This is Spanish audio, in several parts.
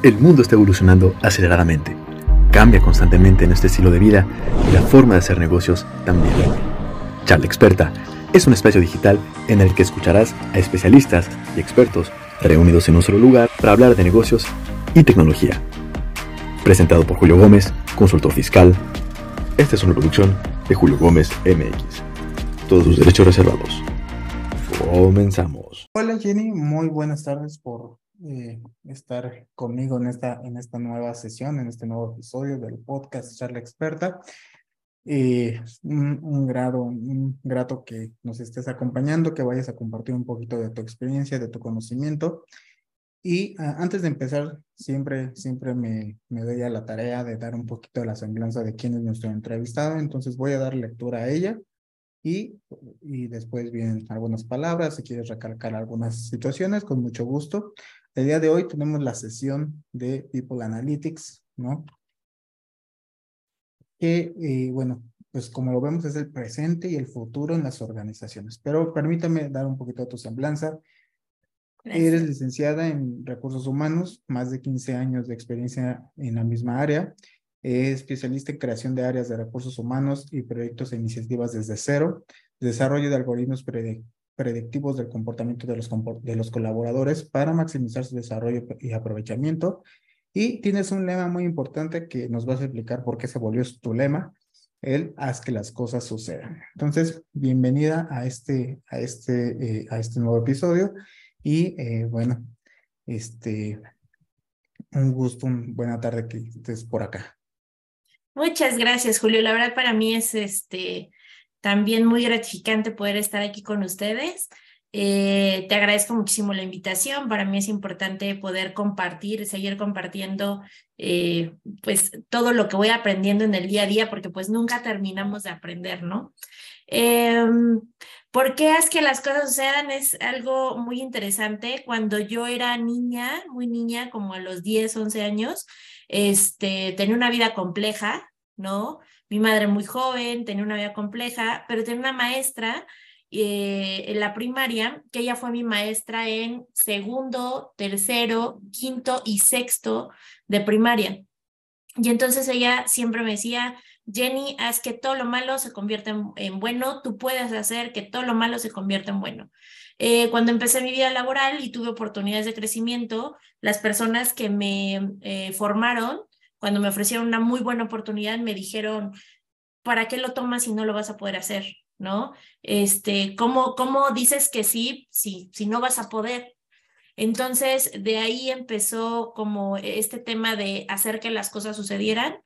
El mundo está evolucionando aceleradamente. Cambia constantemente nuestro estilo de vida y la forma de hacer negocios también. Charla Experta es un espacio digital en el que escucharás a especialistas y expertos reunidos en un solo lugar para hablar de negocios y tecnología. Presentado por Julio Gómez, consultor fiscal. Esta es una producción de Julio Gómez MX. Todos sus derechos reservados. Comenzamos. Hola Jenny, muy buenas tardes por eh, estar conmigo en esta, en esta nueva sesión, en este nuevo episodio del podcast Charla Experta. Eh, un, un, grado, un grato que nos estés acompañando, que vayas a compartir un poquito de tu experiencia, de tu conocimiento. Y uh, antes de empezar, siempre, siempre me, me doy a la tarea de dar un poquito de la semblanza de quién es nuestro entrevistado, entonces voy a dar lectura a ella y, y después vienen algunas palabras, si quieres recalcar algunas situaciones, con mucho gusto. El día de hoy tenemos la sesión de People Analytics, ¿no? Que, eh, bueno, pues como lo vemos es el presente y el futuro en las organizaciones. Pero permítame dar un poquito de tu semblanza. Gracias. Eres licenciada en recursos humanos, más de 15 años de experiencia en la misma área. Es especialista en creación de áreas de recursos humanos y proyectos e iniciativas desde cero, desarrollo de algoritmos predictivos del comportamiento de los, de los colaboradores para maximizar su desarrollo y aprovechamiento. Y tienes un lema muy importante que nos vas a explicar por qué se volvió tu lema, el haz que las cosas sucedan. Entonces, bienvenida a este, a este, eh, a este nuevo episodio y eh, bueno, este, un gusto, una buena tarde que estés por acá. Muchas gracias, Julio. La verdad para mí es este también muy gratificante poder estar aquí con ustedes. Eh, te agradezco muchísimo la invitación. Para mí es importante poder compartir, seguir compartiendo eh, pues todo lo que voy aprendiendo en el día a día, porque pues nunca terminamos de aprender, ¿no? Eh, ¿Por qué es que las cosas sucedan? Es algo muy interesante. Cuando yo era niña, muy niña, como a los 10, 11 años, este, tenía una vida compleja, ¿no? Mi madre muy joven, tenía una vida compleja, pero tenía una maestra eh, en la primaria, que ella fue mi maestra en segundo, tercero, quinto y sexto de primaria. Y entonces ella siempre me decía, Jenny, haz que todo lo malo se convierta en, en bueno, tú puedes hacer que todo lo malo se convierta en bueno. Eh, cuando empecé mi vida laboral y tuve oportunidades de crecimiento, las personas que me eh, formaron, cuando me ofrecieron una muy buena oportunidad, me dijeron, ¿para qué lo tomas si no lo vas a poder hacer? ¿No? Este, ¿cómo, cómo dices que sí si, si no vas a poder? Entonces, de ahí empezó como este tema de hacer que las cosas sucedieran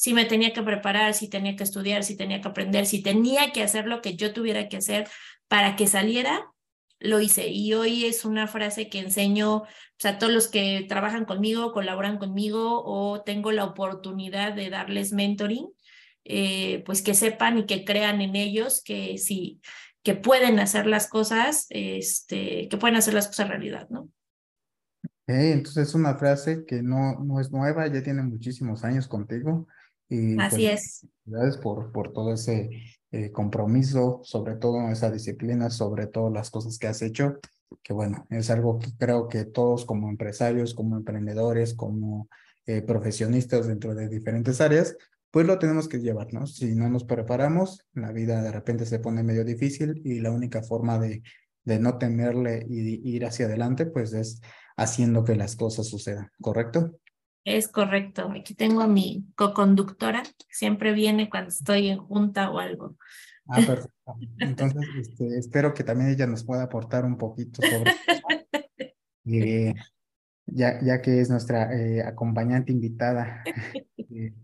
si me tenía que preparar, si tenía que estudiar, si tenía que aprender, si tenía que hacer lo que yo tuviera que hacer para que saliera, lo hice. Y hoy es una frase que enseño sea, a todos los que trabajan conmigo, colaboran conmigo o tengo la oportunidad de darles mentoring, eh, pues que sepan y que crean en ellos que sí, que pueden hacer las cosas, este, que pueden hacer las cosas realidad, ¿no? Okay, entonces es una frase que no, no es nueva, ya tiene muchísimos años contigo. Y Así pues, es. Gracias por, por todo ese eh, compromiso, sobre todo esa disciplina, sobre todo las cosas que has hecho, que bueno, es algo que creo que todos como empresarios, como emprendedores, como eh, profesionistas dentro de diferentes áreas, pues lo tenemos que llevar, ¿no? Si no nos preparamos, la vida de repente se pone medio difícil y la única forma de, de no temerle y ir hacia adelante, pues es haciendo que las cosas sucedan, ¿correcto? Es correcto. Aquí tengo a mi co-conductora, siempre viene cuando estoy en junta o algo. Ah, perfecto. Entonces, este, espero que también ella nos pueda aportar un poquito sobre eh, ya, ya que es nuestra eh, acompañante invitada eh,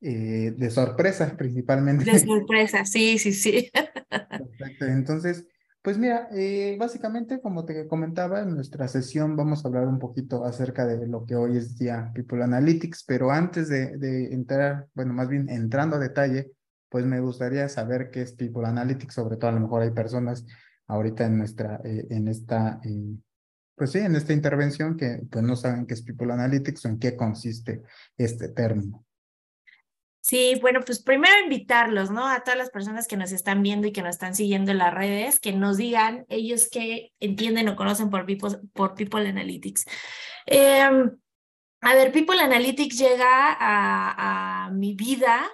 eh, de sorpresa principalmente. De sorpresa, sí, sí, sí. Perfecto. Entonces, pues mira, eh, básicamente, como te comentaba, en nuestra sesión vamos a hablar un poquito acerca de lo que hoy es día People Analytics, pero antes de, entrar, bueno, más bien entrando a detalle, pues me gustaría saber qué es People Analytics, sobre todo a lo mejor hay personas ahorita en nuestra, eh, en esta, eh, pues sí, en esta intervención que pues no saben qué es People Analytics o en qué consiste este término. Sí, bueno, pues primero invitarlos, ¿no? A todas las personas que nos están viendo y que nos están siguiendo en las redes, que nos digan ellos que entienden o conocen por People, por People Analytics. Eh, A ver, People Analytics llega a, mi vida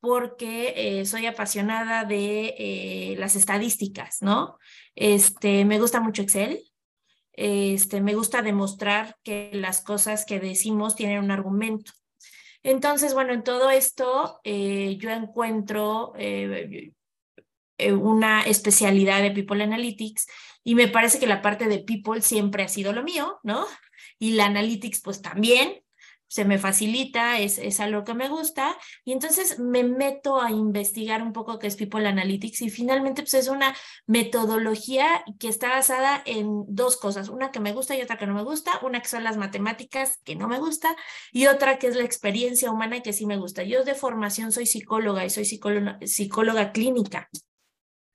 porque eh, soy apasionada de eh, las estadísticas, ¿no? Este, me gusta mucho Excel, este, me gusta demostrar que las cosas que decimos tienen un argumento. Entonces, bueno, en todo esto eh, yo encuentro una especialidad de People Analytics y me parece que la parte de People siempre ha sido lo mío, ¿no? y la analytics pues también se me facilita, es, es algo que me gusta, y entonces me meto a investigar un poco qué es People Analytics y finalmente pues es una metodología que está basada en dos cosas, una que me gusta y otra que no me gusta, una que son las matemáticas que no me gusta y otra que es la experiencia humana que sí me gusta. Yo de formación soy psicóloga y soy psicóloga, psicóloga clínica.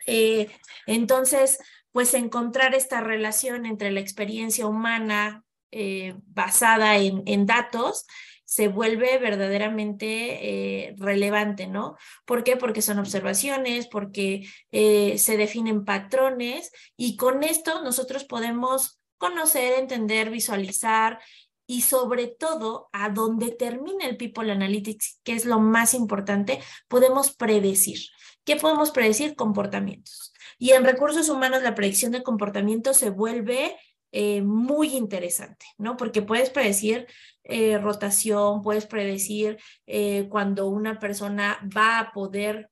Eh, entonces, pues encontrar esta relación entre la experiencia humana, eh, basada en, datos se vuelve verdaderamente eh, relevante, ¿no? ¿Por qué? Porque son observaciones, porque eh, se definen patrones y con esto nosotros podemos conocer, entender, visualizar y sobre todo a donde termina el People Analytics, que es lo más importante, podemos predecir. ¿Qué podemos predecir? Comportamientos. Y en recursos humanos la predicción de comportamiento se vuelve eh, muy interesante, ¿no? Porque puedes predecir eh, rotación, puedes predecir eh, cuando una persona va a poder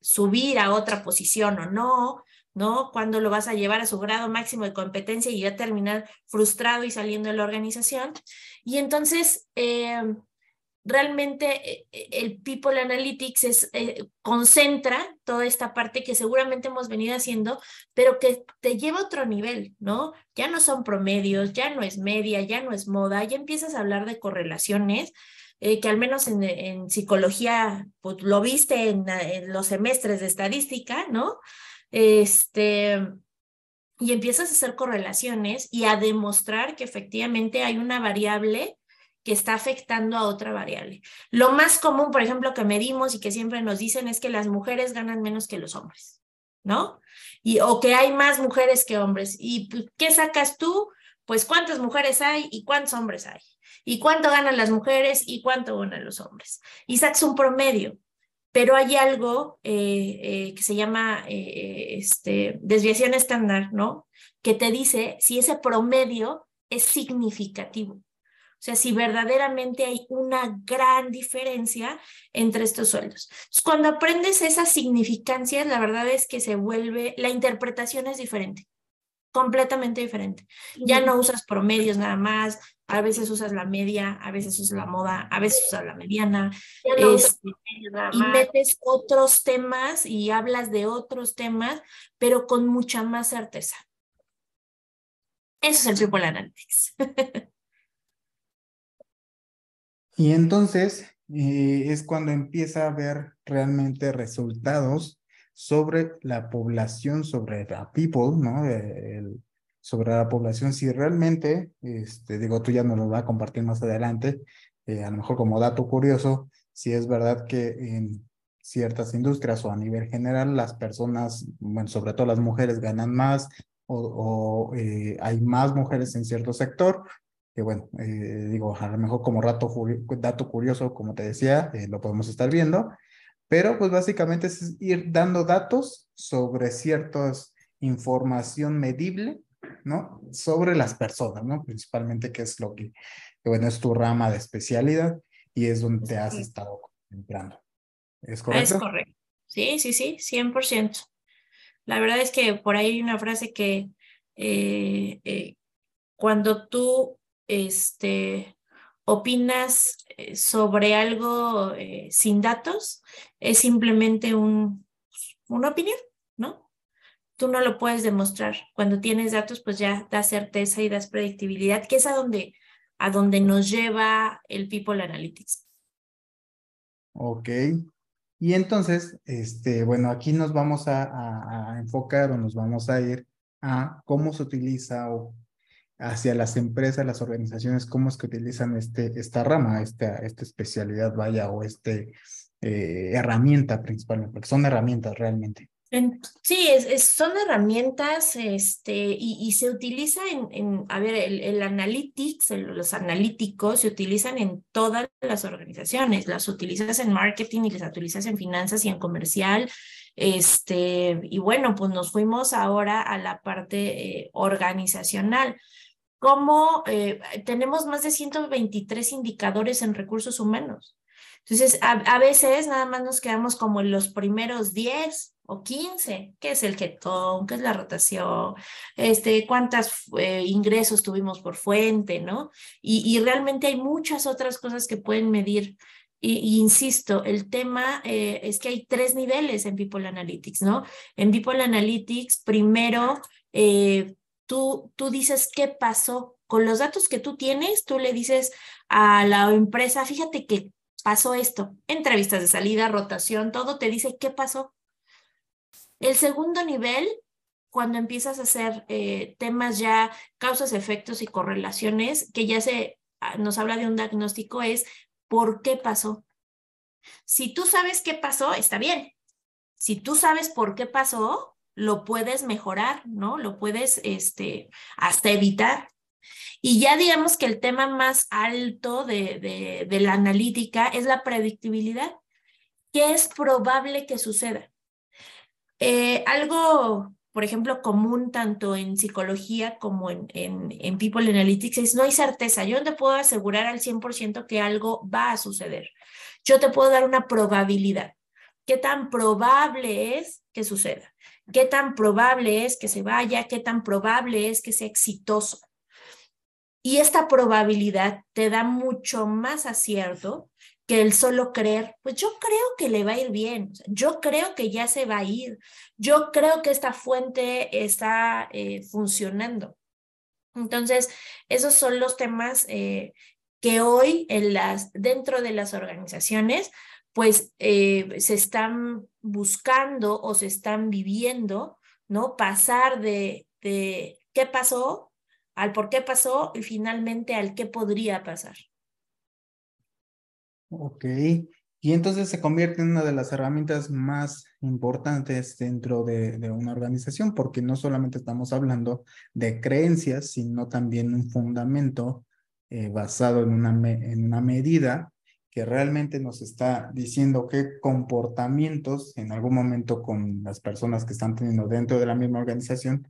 subir a otra posición o no, ¿no? Cuando lo vas a llevar a su grado máximo de competencia y ya terminar frustrado y saliendo de la organización. Y entonces, realmente eh, eh, el People Analytics es, eh, concentra toda esta parte que seguramente hemos venido haciendo, pero que te lleva a otro nivel, ¿no? Ya no son promedios, ya no es media, ya no es moda, ya empiezas a hablar de correlaciones. que al menos en, psicología, pues lo viste en, en, los semestres de estadística, ¿no? Este, y empiezas a hacer correlaciones y a demostrar que efectivamente hay una variable que está afectando a otra variable. Lo más común, por ejemplo, que medimos y que siempre nos dicen es que las mujeres ganan menos que los hombres, ¿no? Y, o que hay más mujeres que hombres. ¿Y qué sacas tú? Pues cuántas mujeres hay y cuántos hombres hay. Y cuánto ganan las mujeres y cuánto ganan los hombres. Y sacas un promedio. Pero hay algo eh, eh, que se llama eh, este, desviación estándar, ¿no? Que te dice si ese promedio es significativo. O sea, si verdaderamente hay una gran diferencia entre estos sueldos. cuando aprendes esas significancias, la verdad es que se vuelve, la interpretación es diferente, completamente diferente. Ya no usas promedios nada más, a veces usas la media, a veces usas la moda, a veces usas la mediana. Este, y metes otros temas y hablas de otros temas, pero con mucha más certeza. Eso es el People Analytics. Y entonces eh, es cuando empieza a ver realmente resultados sobre la población, sobre la people, ¿no? sobre la población, si realmente, este, digo, tú ya nos lo vas a compartir más adelante, eh, a lo mejor como dato curioso, si es verdad que en ciertas industrias o a nivel general las personas, bueno, sobre todo las mujeres ganan más o, eh, hay más mujeres en cierto sector que bueno, eh, digo, a lo mejor como rato, dato curioso, como te decía, eh, lo podemos estar viendo, pero pues básicamente es ir dando datos sobre ciertas información medible, ¿no? Sobre las personas, ¿no? Principalmente que es lo que, bueno, es tu rama de especialidad y es donde te has estado entrando. ¿Es correcto? Es correcto. Sí, sí, sí, 100%. La verdad es que por ahí hay una frase que eh, cuando tú este, opinas eh, sobre algo eh, sin datos, es simplemente un, una opinión, ¿no? Tú no lo puedes demostrar. Cuando tienes datos, pues ya das certeza y das predictibilidad, que es a donde, a donde nos lleva el People Analytics. Ok. Y entonces, este, bueno, aquí nos vamos a, a enfocar o nos vamos a ir a cómo se utiliza o hacia las empresas, las organizaciones, cómo es que utilizan este, esta rama, esta, esta especialidad, vaya, o este eh, herramienta principalmente, porque son herramientas realmente. Sí, es, son herramientas este, y, se utiliza en, a ver, el, analytics, los analíticos se utilizan en todas las organizaciones, las utilizas en marketing y las utilizas en finanzas y en comercial. Este, y bueno, pues nos fuimos ahora a la parte eh, organizacional. Como eh, tenemos más de 123 indicadores en recursos humanos. Entonces, a, a veces nada más nos quedamos como en los primeros 10 o 15, ¿qué es el ketón? ¿Qué es la rotación? Este, ¿Cuántos eh, ingresos tuvimos por fuente? ¿no? Y, realmente hay muchas otras cosas que pueden medir. Y, insisto, el tema eh, es que hay tres niveles en People Analytics, ¿no? En People Analytics, primero, eh, tú, tú dices qué pasó. Con los datos que tú tienes, tú le dices a la empresa, fíjate que pasó esto, entrevistas de salida, rotación, todo te dice qué pasó el segundo nivel, cuando empiezas a hacer eh, temas ya, causas, efectos y correlaciones, que ya se ah, nos habla de un diagnóstico, es por qué pasó. Si tú sabes qué pasó, está bien. Si tú sabes por qué pasó, lo puedes mejorar, ¿no? Lo puedes este, hasta evitar. Y ya digamos que el tema más alto de, de, de la analítica es la predictibilidad. ¿Qué es probable que suceda? Eh, algo, por ejemplo, común tanto en psicología como en, en, en, People Analytics es no hay certeza. Yo no te puedo asegurar al 100% que algo va a suceder. Yo te puedo dar una probabilidad. ¿Qué tan probable es que suceda? ¿Qué tan probable es que se vaya? ¿Qué tan probable es que sea exitoso? Y esta probabilidad te da mucho más acierto que el solo creer, pues yo creo que le va a ir bien, yo creo que ya se va a ir, yo creo que esta fuente está eh, funcionando. Entonces, esos son los temas eh, que hoy en las, dentro de las organizaciones, pues eh, se están buscando o se están viviendo, ¿no? Pasar de, de qué pasó al por qué pasó y finalmente al qué podría pasar. Ok, y entonces se convierte en una de las herramientas más importantes dentro de, una organización, porque no solamente estamos hablando de creencias, sino también un fundamento eh, basado en una, en una medida que realmente nos está diciendo qué comportamientos en algún momento con las personas que están teniendo dentro de la misma organización,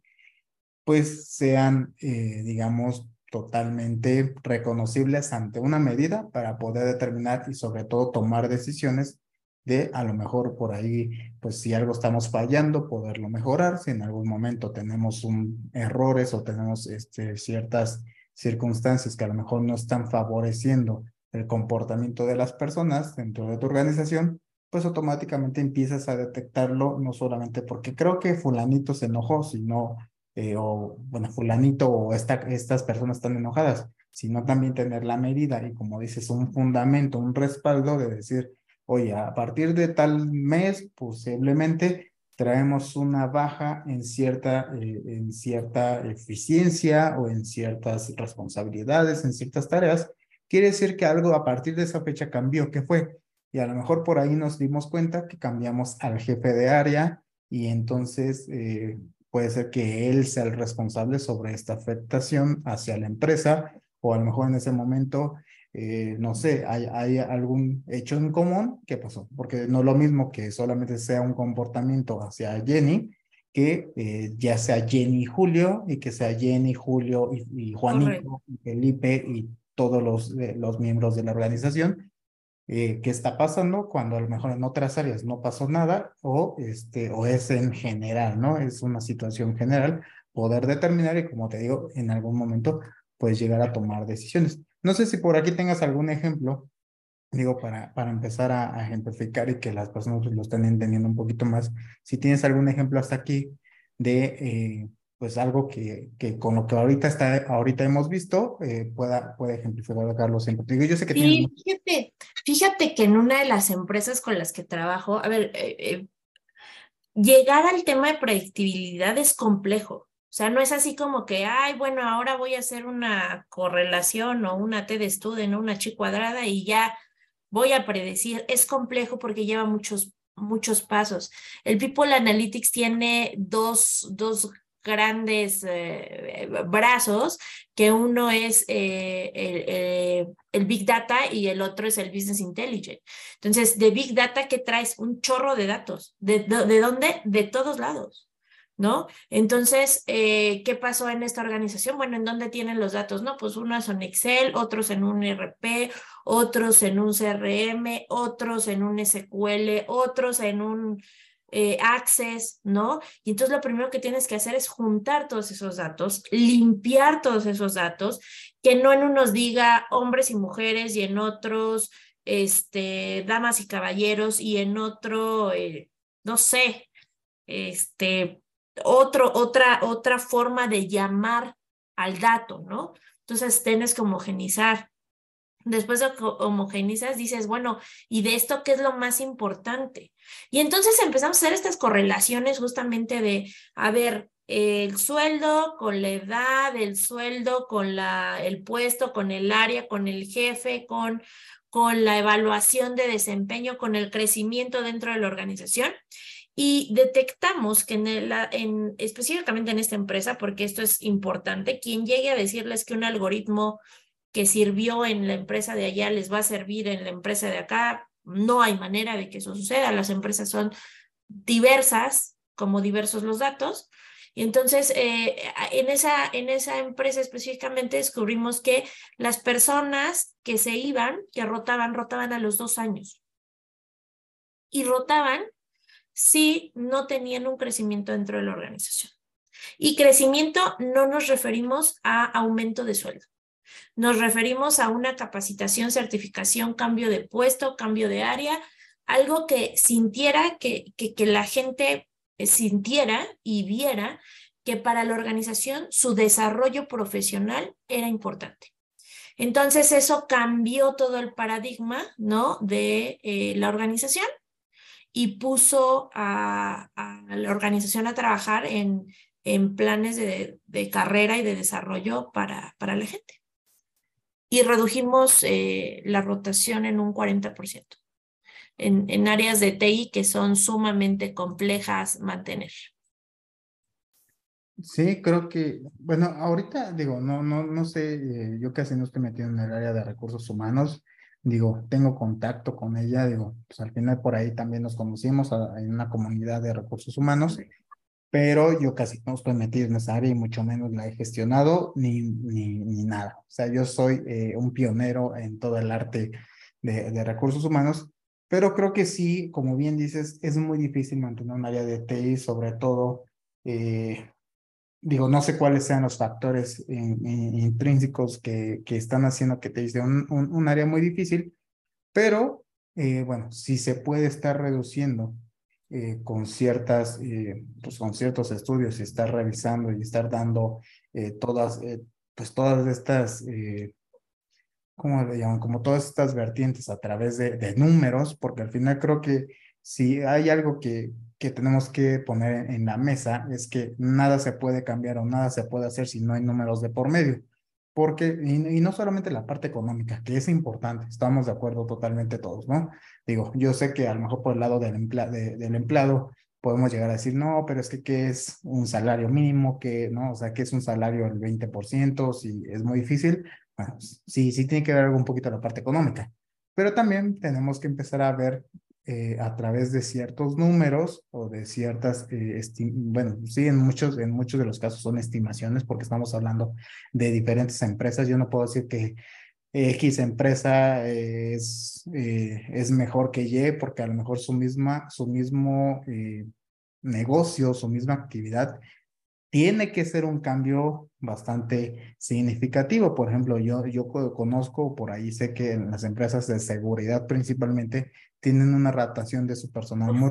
pues sean, eh, digamos, totalmente reconocibles ante una medida para poder determinar y sobre todo tomar decisiones de a lo mejor por ahí, pues si algo estamos fallando, poderlo mejorar, si en algún momento tenemos un, errores o tenemos este, ciertas circunstancias que a lo mejor no están favoreciendo el comportamiento de las personas dentro de tu organización, pues automáticamente empiezas a detectarlo, no solamente porque creo que fulanito se enojó, sino eh, o, bueno, fulanito o esta, estas personas están enojadas, sino también tener la medida y como dices, un fundamento, un respaldo de decir, oye, a partir de tal mes posiblemente traemos una baja en cierta, eh, en cierta eficiencia o en ciertas responsabilidades, en ciertas tareas, quiere decir que algo a partir de esa fecha cambió. ¿Qué fue? Y a lo mejor por ahí nos dimos cuenta que cambiamos al jefe de área y entonces eh, puede ser que él sea el responsable sobre esta afectación hacia la empresa o a lo mejor en ese momento, eh, no sé, hay, hay algún hecho en común. ¿Qué pasó? Porque no es lo mismo que solamente sea un comportamiento hacia Jenny, que eh, ya sea Jenny y Julio y que sea Jenny, Julio y, Juanito y Felipe y todos los, eh, los miembros de la organización eh, qué está pasando cuando a lo mejor en otras áreas no pasó nada o, este, o es en general, ¿no? Es una situación general, poder determinar y como te digo, en algún momento puedes llegar a tomar decisiones. No sé si por aquí tengas algún ejemplo, digo, para, para empezar a, ejemplificar y que las personas lo estén entendiendo un poquito más. Si tienes algún ejemplo hasta aquí de eh, pues algo que, que con lo que ahorita está, ahorita hemos visto, eh, pueda, puede ejemplificar Carlos yo sé que sí, fíjate, fíjate que en una de las empresas con las que trabajo, a ver, eh, eh, llegar al tema de predictibilidad es complejo. O sea, no es así como que, ay, bueno, ahora voy a hacer una correlación o una T de Student o una chi cuadrada y ya voy a predecir. Es complejo porque lleva muchos muchos pasos. El People Analytics tiene dos, dos grandes eh, brazos, que uno es eh, el, Big Data y el otro es el Business Intelligence. Entonces, de Big Data, ¿qué traes? Un chorro de datos. ¿De, de dónde? De todos lados. ¿no? Entonces, eh, ¿qué pasó en esta organización? Bueno, ¿en dónde tienen los datos? No, pues unos son Excel, otros en un RP, otros en un CRM, otros en un SQL, otros en un eh, Access, ¿no? Y entonces lo primero que tienes que hacer es juntar todos esos datos, limpiar todos esos datos, que no en unos diga hombres y mujeres y en otros, este, damas y caballeros y en otro, eh, no sé, este, otro, otra, otra forma de llamar al dato, ¿no? Entonces tienes que homogenizar. Después de homogenizas, dices, bueno, ¿y de esto qué es lo más importante? Y entonces empezamos a hacer estas correlaciones justamente de, a ver, el sueldo con la edad, el sueldo con la, el puesto, con el área, con el jefe, con, con la evaluación de desempeño, con el crecimiento dentro de la organización y detectamos que en, el, en específicamente en esta empresa, porque esto es importante, quien llegue a decirles que un algoritmo que sirvió en la empresa de allá les va a servir en la empresa de acá, no hay manera de que eso suceda. Las empresas son diversas, como diversos los datos. Y entonces, eh, en, esa, en esa empresa específicamente descubrimos que las personas que se iban, que rotaban, rotaban a los dos años. Y rotaban si no tenían un crecimiento dentro de la organización. Y crecimiento no nos referimos a aumento de sueldo. Nos referimos a una capacitación, certificación, cambio de puesto, cambio de área, algo que sintiera, que, que, que la gente sintiera y viera que para la organización su desarrollo profesional era importante. Entonces eso cambió todo el paradigma, ¿no? De eh, la organización y puso a, la organización a trabajar en, en planes de, carrera y de desarrollo para, para la gente. Y redujimos eh, la rotación en un 40% en, en áreas de TI que son sumamente complejas mantener. Sí, creo que, bueno, ahorita digo, no, no, no sé, eh, yo casi no estoy metido en el área de recursos humanos, digo, tengo contacto con ella, digo, pues al final por ahí también nos conocimos en una comunidad de recursos humanos, pero yo casi no estoy metido en esa área y mucho menos la he gestionado ni, ni, ni nada. O sea, yo soy eh, un pionero en todo el arte de, de, recursos humanos, pero creo que sí, como bien dices, es muy difícil mantener un área de TI, sobre todo eh, digo, no sé cuáles sean los factores intrínsecos que, que, están haciendo que te dice un, un, área muy difícil, pero eh, bueno, si se puede estar reduciendo eh, con ciertas, eh, pues con ciertos estudios y estar revisando y estar dando todas, pues todas estas, ¿cómo le llaman? Como todas estas vertientes a través de, de números, porque al final creo que si hay algo que, que tenemos que poner en la mesa es que nada se puede cambiar o nada se puede hacer si no hay números de por medio. Porque, y, no solamente la parte económica, que es importante, estamos de acuerdo totalmente todos, ¿no? Digo, yo sé que a lo mejor por el lado del, del empleado podemos llegar a decir, no, pero es que ¿qué es un salario mínimo? que ¿no? O sea, ¿qué es un salario del 20%? Si es muy difícil, bueno, sí, sí tiene que ver algo un poquito la parte económica. Pero también tenemos que empezar a ver eh, a través de ciertos números o de ciertas, eh, bueno, sí, en muchos, en muchos de los casos son estimaciones porque estamos hablando de diferentes empresas. Yo no puedo decir que X empresa es, eh, es mejor que Y porque a lo mejor su, misma, su mismo negocio, su misma actividad tiene que ser un cambio bastante significativo. Por ejemplo, yo, yo conozco, por ahí sé que en las empresas de seguridad principalmente tienen una rotación de su personal muy,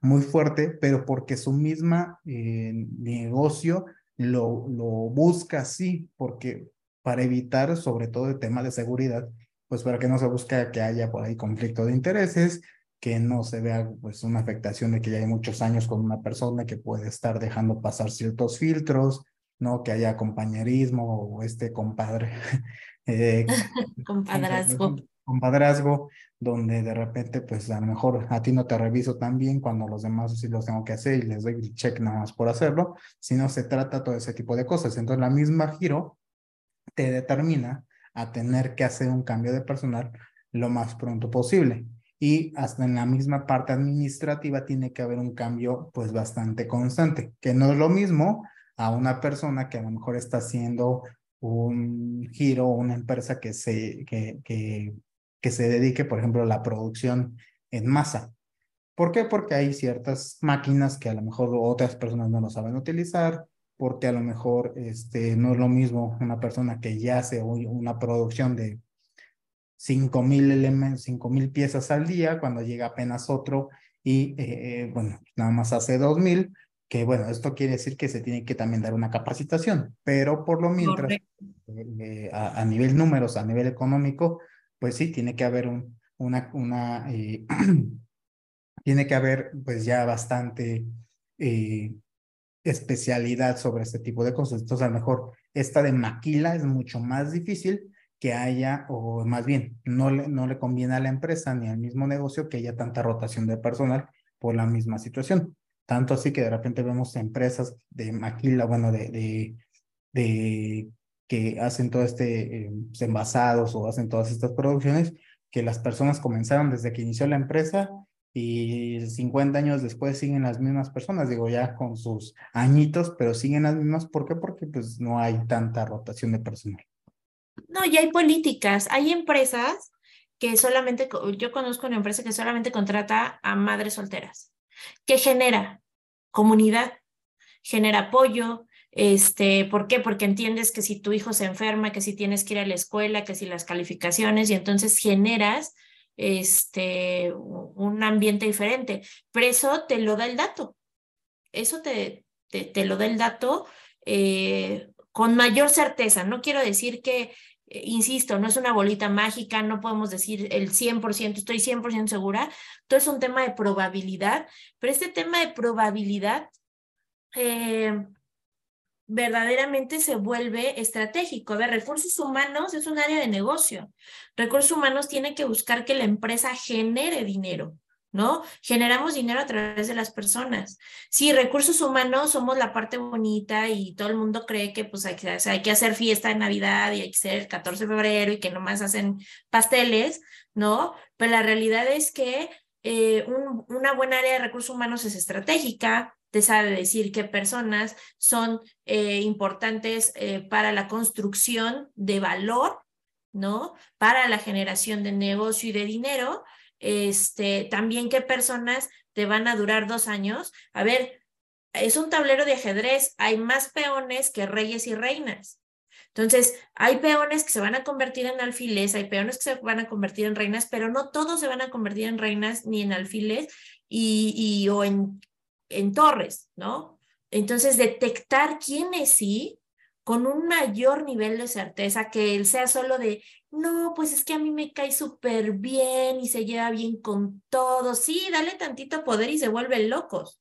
muy fuerte, pero porque su misma eh, negocio lo, lo busca así, porque para evitar sobre todo el tema de seguridad, pues para que no se busque que haya por ahí conflicto de intereses, que no se vea pues una afectación de que ya hay muchos años con una persona que puede estar dejando pasar ciertos filtros, ¿no? Que haya compañerismo o este compadre. Eh, Compadrazgo. compadrazgo, donde de repente, pues a lo mejor a ti no te reviso tan bien cuando los demás sí los tengo que hacer y les doy el check nada más por hacerlo, sino se trata todo ese tipo de cosas. Entonces la misma giro te determina a tener que hacer un cambio de personal lo más pronto posible. Y hasta en la misma parte administrativa tiene que haber un cambio pues bastante constante, que no es lo mismo a una persona que a lo mejor está haciendo un giro o una empresa que se, que, que, que se dedique, por ejemplo, a la producción en masa. ¿Por qué? Porque hay ciertas máquinas que a lo mejor otras personas no lo saben utilizar, porque a lo mejor este, no es lo mismo una persona que ya hace una producción de 5.000 elementos, 5.000 piezas al día, cuando llega apenas otro y, eh, bueno, nada más hace 2.000, que bueno, esto quiere decir que se tiene que también dar una capacitación, pero por lo mientras, eh, eh, a, nivel números, a nivel económico, pues sí, tiene que haber un, una, una tiene que haber pues ya bastante especialidad sobre este tipo de cosas. Entonces, a lo mejor esta de maquila es mucho más difícil que haya, o más bien, no le, no le conviene a la empresa ni al mismo negocio que haya tanta rotación de personal por la misma situación. Tanto así que de repente vemos empresas de maquila, bueno, de que hacen todo este eh, envasados o hacen todas estas producciones, que las personas comenzaron desde que inició la empresa y 50 años después siguen las mismas personas, digo ya con sus añitos, pero siguen las mismas. ¿Por qué? Porque pues no hay tanta rotación de personal. No, y hay políticas, hay empresas que solamente, yo conozco una empresa que solamente contrata a madres solteras, que genera comunidad, genera apoyo, este, ¿por qué? Porque entiendes que si tu hijo se enferma, que si tienes que ir a la escuela, que si las calificaciones, y entonces generas este, un ambiente diferente. Pero eso te lo da el dato. Eso te, te, lo da el dato eh, con mayor certeza. No quiero decir que, eh, insisto, no es una bolita mágica, no podemos decir el 100%, estoy 100% segura. Todo es un tema de probabilidad, pero este tema de probabilidad eh, verdaderamente se vuelve estratégico. A ver, recursos humanos es un área de negocio. Recursos humanos tiene que buscar que la empresa genere dinero, ¿no? Generamos dinero a través de las personas. Sí, recursos humanos somos la parte bonita y todo el mundo cree que pues hay que, hay que hacer fiesta de Navidad y hay que ser el 14 de febrero y que nomás hacen pasteles, ¿no? Pero la realidad es que eh, una buena área de recursos humanos es estratégica, te sabe decir qué personas son eh, importantes eh, para la construcción de valor, ¿no? Para la generación de negocio y de dinero. Este, también qué personas te van a durar dos años. A ver, es un tablero de ajedrez, hay más peones que reyes y reinas. Entonces, hay peones que se van a convertir en alfiles, hay peones que se van a convertir en reinas, pero no todos se van a convertir en reinas ni en alfiles y, y o en en torres, ¿no? Entonces, detectar quién es sí con un mayor nivel de certeza que él sea solo de, no, pues es que a mí me cae súper bien y se lleva bien con todo. Sí, dale tantito poder y se vuelven locos,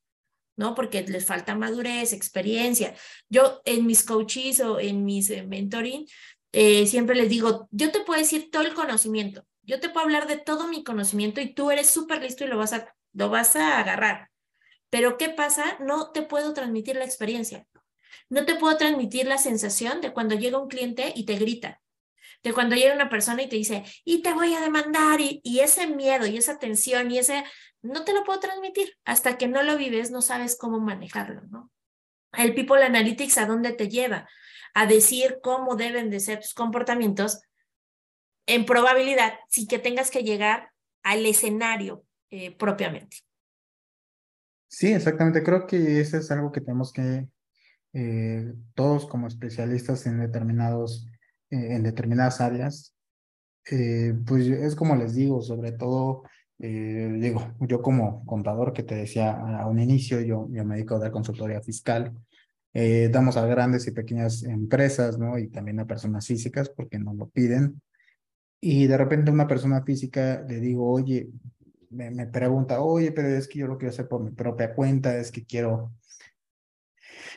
¿no? Porque les falta madurez, experiencia. Yo en mis coaches o en mis eh, mentoring, eh, siempre les digo, yo te puedo decir todo el conocimiento, yo te puedo hablar de todo mi conocimiento y tú eres súper listo y lo vas a, lo vas a agarrar. Pero ¿qué pasa? No te puedo transmitir la experiencia. No te puedo transmitir la sensación de cuando llega un cliente y te grita, de cuando llega una persona y te dice, y te voy a demandar, y, ese miedo y esa tensión y ese, no te lo puedo transmitir. Hasta que no lo vives, no sabes cómo manejarlo, ¿no? El People Analytics, ¿a dónde te lleva? A decir cómo deben de ser tus comportamientos en probabilidad, sin que tengas que llegar al escenario eh, propiamente. Sí, exactamente. Creo que eso es algo que tenemos que, eh, todos como especialistas en determinados, eh, en determinadas áreas, pues es como les digo, sobre todo, digo, yo como contador que te decía a un inicio, yo, yo me dedico a dar consultoría fiscal, damos a grandes y pequeñas empresas, ¿no? Y también a personas físicas porque nos lo piden. Y de repente una persona física le digo, oye, me, pregunta, oye, pero es que yo lo quiero hacer por mi propia cuenta, es que quiero...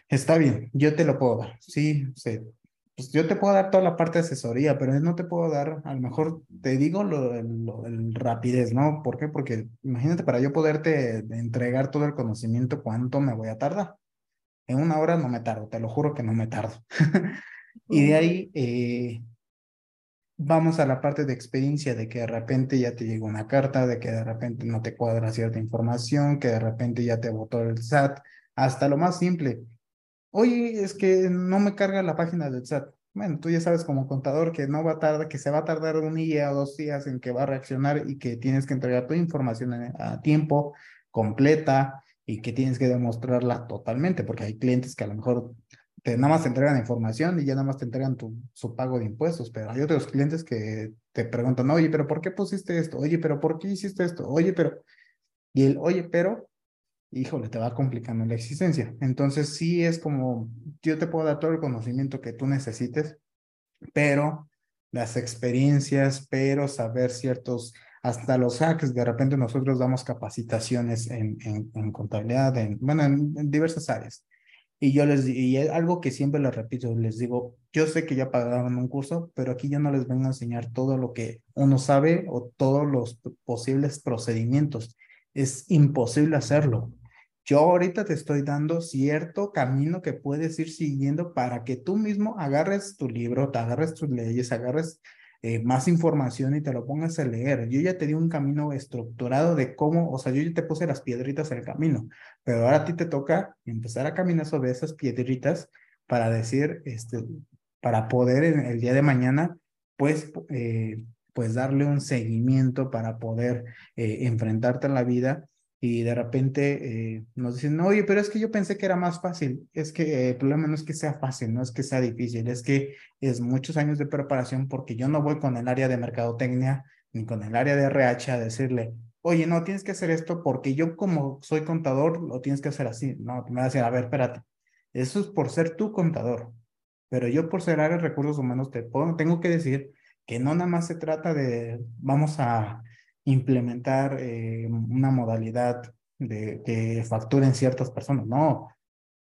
Está bien, yo te lo puedo dar, sí, pues yo te puedo dar toda la parte de asesoría, pero no te puedo dar, a lo mejor te digo lo, el rapidez, ¿no? ¿Por qué? Porque imagínate, para yo poderte entregar todo el conocimiento, ¿cuánto me voy a tardar? En una hora no me tardo, te lo juro que no me tardo. y de ahí eh, vamos a la parte de experiencia, de que de repente ya te llega una carta, de que de repente no te cuadra cierta información, que de repente ya te votó el SAT, hasta lo más simple Oye, es que no me carga la página del SAT. Bueno, tú ya sabes como contador que no va a tardar, que se va a tardar un día o dos días en que va a reaccionar y que tienes que entregar tu información a tiempo, completa y que tienes que demostrarla totalmente, porque hay clientes que a lo mejor te, nada más te entregan información y ya nada más te entregan su pago de impuestos, pero hay otros clientes que te preguntan, oye, pero ¿por qué pusiste esto? Oye, pero ¿por qué hiciste esto? Oye, pero... Y el, oye, pero híjole, te va complicando la existencia. Entonces sí es como, yo te puedo dar todo el conocimiento que tú necesites, pero las experiencias, pero saber ciertos, hasta los hacks, de repente nosotros damos capacitaciones en, en, contabilidad, en, bueno, en, diversas áreas. Y yo les y algo que siempre les repito, les digo, yo sé que ya pagaron un curso, pero aquí yo no les vengo a enseñar todo lo que uno sabe o todos los posibles procedimientos. Es imposible hacerlo. Yo ahorita te estoy dando cierto camino que puedes ir siguiendo para que tú mismo agarres tu libro, te agarres tus leyes, agarres eh, más información y te lo pongas a leer. Yo ya te di un camino estructurado de cómo, o sea, yo ya te puse las piedritas en el camino, pero ahora a ti te toca empezar a caminar sobre esas piedritas para decir, este, para poder en el día de mañana, pues, eh, pues darle un seguimiento para poder eh, enfrentarte a la vida y de repente eh, nos dicen, oye, pero es que yo pensé que era más fácil. Es que el problema no es que sea fácil, no es que sea difícil, es que es muchos años de preparación porque yo no voy con el área de mercadotecnia ni con el área de RH a decirle, oye, no, tienes que hacer esto porque yo como soy contador, lo tienes que hacer así. No, me va a decir, a ver, espérate, eso es por ser tu contador, pero yo por ser área de recursos humanos te tengo que decir que no nada más se trata de, vamos a implementar eh, una modalidad de que facturen ciertas personas. No,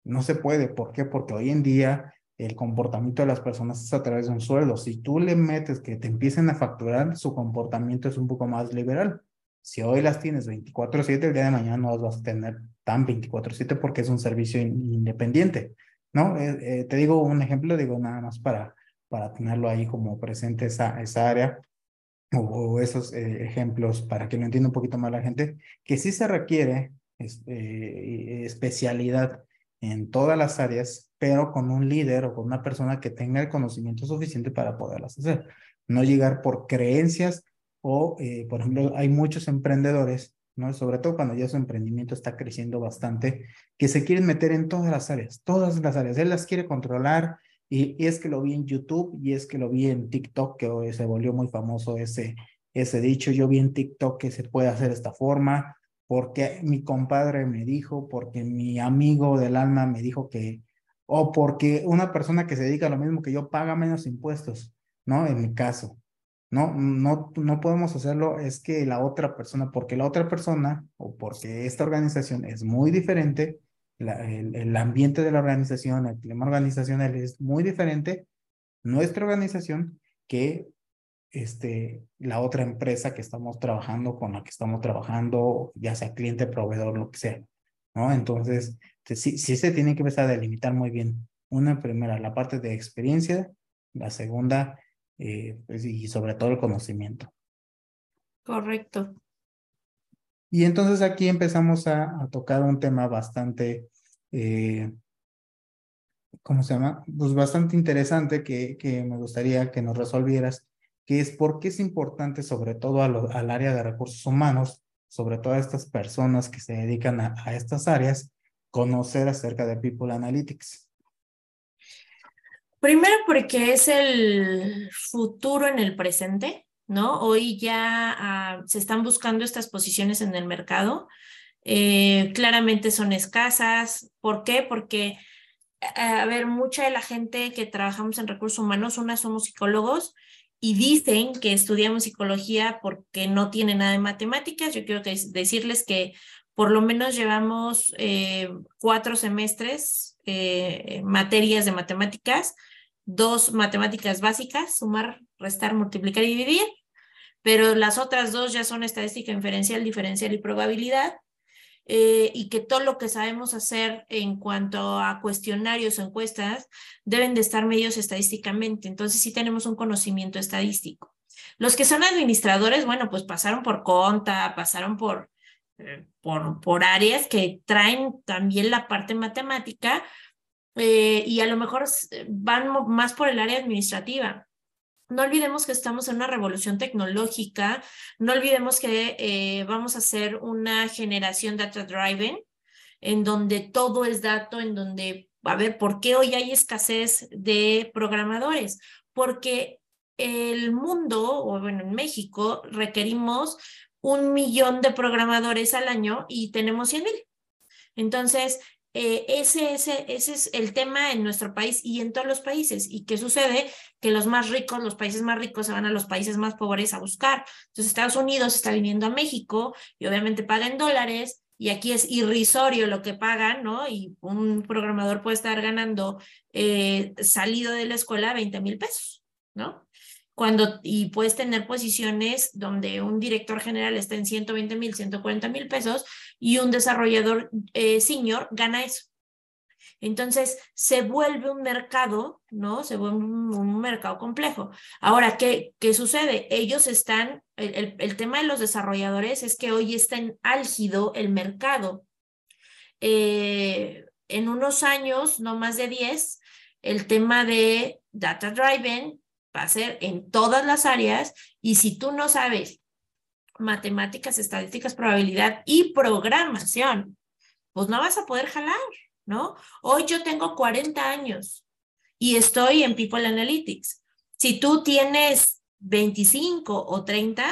no se puede. ¿Por qué? Porque hoy en día el comportamiento de las personas es a través de un sueldo. Si tú le metes que te empiecen a facturar, su comportamiento es un poco más liberal. Si hoy las tienes 24/7, el día de mañana no vas a tener tan 24/7 porque es un servicio independiente, ¿no? Eh, eh, te digo un ejemplo, digo nada más para, para tenerlo ahí como presente esa, esa área o, esos eh, ejemplos para que lo entienda un poquito más la gente, que sí se requiere este, especialidad en todas las áreas, pero con un líder o con una persona que tenga el conocimiento suficiente para poderlas hacer. No llegar por creencias o, eh, por ejemplo, hay muchos emprendedores, ¿no? sobre todo cuando ya su emprendimiento está creciendo bastante, que se quieren meter en todas las áreas, todas las áreas. Él las quiere controlar, y, es que lo vi en YouTube y es que lo vi en TikTok, que hoy se volvió muy famoso ese, ese dicho. Yo vi en TikTok que se puede hacer de esta forma, porque mi compadre me dijo, porque mi amigo del alma me dijo que, o porque una persona que se dedica a lo mismo que yo paga menos impuestos, ¿no? En mi caso. No, no, no podemos hacerlo, es que la otra persona, porque la otra persona o porque esta organización es muy diferente, el, ambiente de la organización, el clima organizacional es muy diferente nuestra organización que este, la otra empresa que estamos trabajando, con la que estamos trabajando, ya sea cliente, proveedor, lo que sea, ¿no? Entonces, sí, sí se tiene que empezar a delimitar muy bien. Una primera, la parte de experiencia, la segunda, eh, pues, y sobre todo el conocimiento. Correcto. Y entonces aquí empezamos a, a tocar un tema bastante eh, ¿cómo se llama? Pues bastante interesante que, que me gustaría que nos resolvieras, que es por qué es importante, sobre todo al área de recursos humanos, sobre todo a estas personas que se dedican a, a estas áreas, conocer acerca de People Analytics. Primero porque es el futuro en el presente, ¿no? Hoy ya ah, se están buscando estas posiciones en el mercado eh, claramente son escasas. ¿Por qué? Porque, a ver, mucha de la gente que trabajamos en recursos humanos, una somos psicólogos y dicen que estudiamos psicología porque no tienen nada de matemáticas. Yo quiero decirles que por lo menos llevamos eh, cuatro semestres eh, materias de matemáticas dos matemáticas básicas, sumar, restar, multiplicar y dividir, pero las otras dos ya son estadística inferencial, diferencial y probabilidad, eh, y que todo lo que sabemos hacer en cuanto a cuestionarios o encuestas deben de estar medios estadísticamente. Entonces sí tenemos un conocimiento estadístico. Los que son administradores, bueno, pues pasaron por conta, pasaron por, eh, por, por áreas que traen también la parte matemática eh, y a lo mejor van más por el área administrativa. No olvidemos que estamos en una revolución tecnológica, no olvidemos que eh, vamos a hacer una generación data driven, en donde todo es dato, en donde, a ver, ¿por qué hoy hay escasez de programadores? Porque el mundo, o bueno, en México, requerimos un millón de programadores al año y tenemos 100 mil. Entonces, eh, ese, ese, ese es el tema en nuestro país y en todos los países. ¿Y qué sucede? Que los más ricos, los países más ricos se van a los países más pobres a buscar. Entonces Estados Unidos está viniendo a México y obviamente pagan dólares y aquí es irrisorio lo que pagan, ¿no? Y un programador puede estar ganando eh, salido de la escuela 20 mil pesos, ¿no? cuando, y puedes tener posiciones donde un director general está en 120 mil, 140 mil pesos y un desarrollador eh, senior gana eso. Entonces, se vuelve un mercado, ¿no? Se vuelve un, mercado complejo. Ahora, ¿qué, ¿qué, sucede? Ellos están, el, el, tema de los desarrolladores es que hoy está en álgido el mercado. Eh, en unos años, no más de 10, el tema de data driven va a ser en todas las áreas y si tú no sabes matemáticas, estadísticas, probabilidad y programación, pues no vas a poder jalar, Hoy yo tengo 40 años y estoy en People Analytics. Si tú tienes 25 o 30,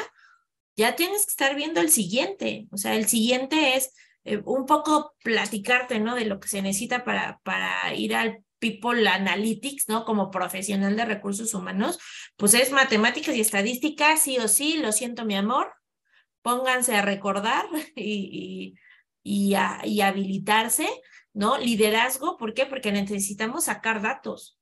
ya tienes que estar viendo el siguiente. O sea, el siguiente es eh, un poco platicarte, ¿no? De lo que se necesita para, para ir al People Analytics, ¿no? Como profesional de recursos humanos, pues es matemáticas y estadística, sí o sí, lo siento mi amor, pónganse a recordar y, y, y habilitarse, ¿no? Liderazgo, ¿por qué? Porque necesitamos sacar datos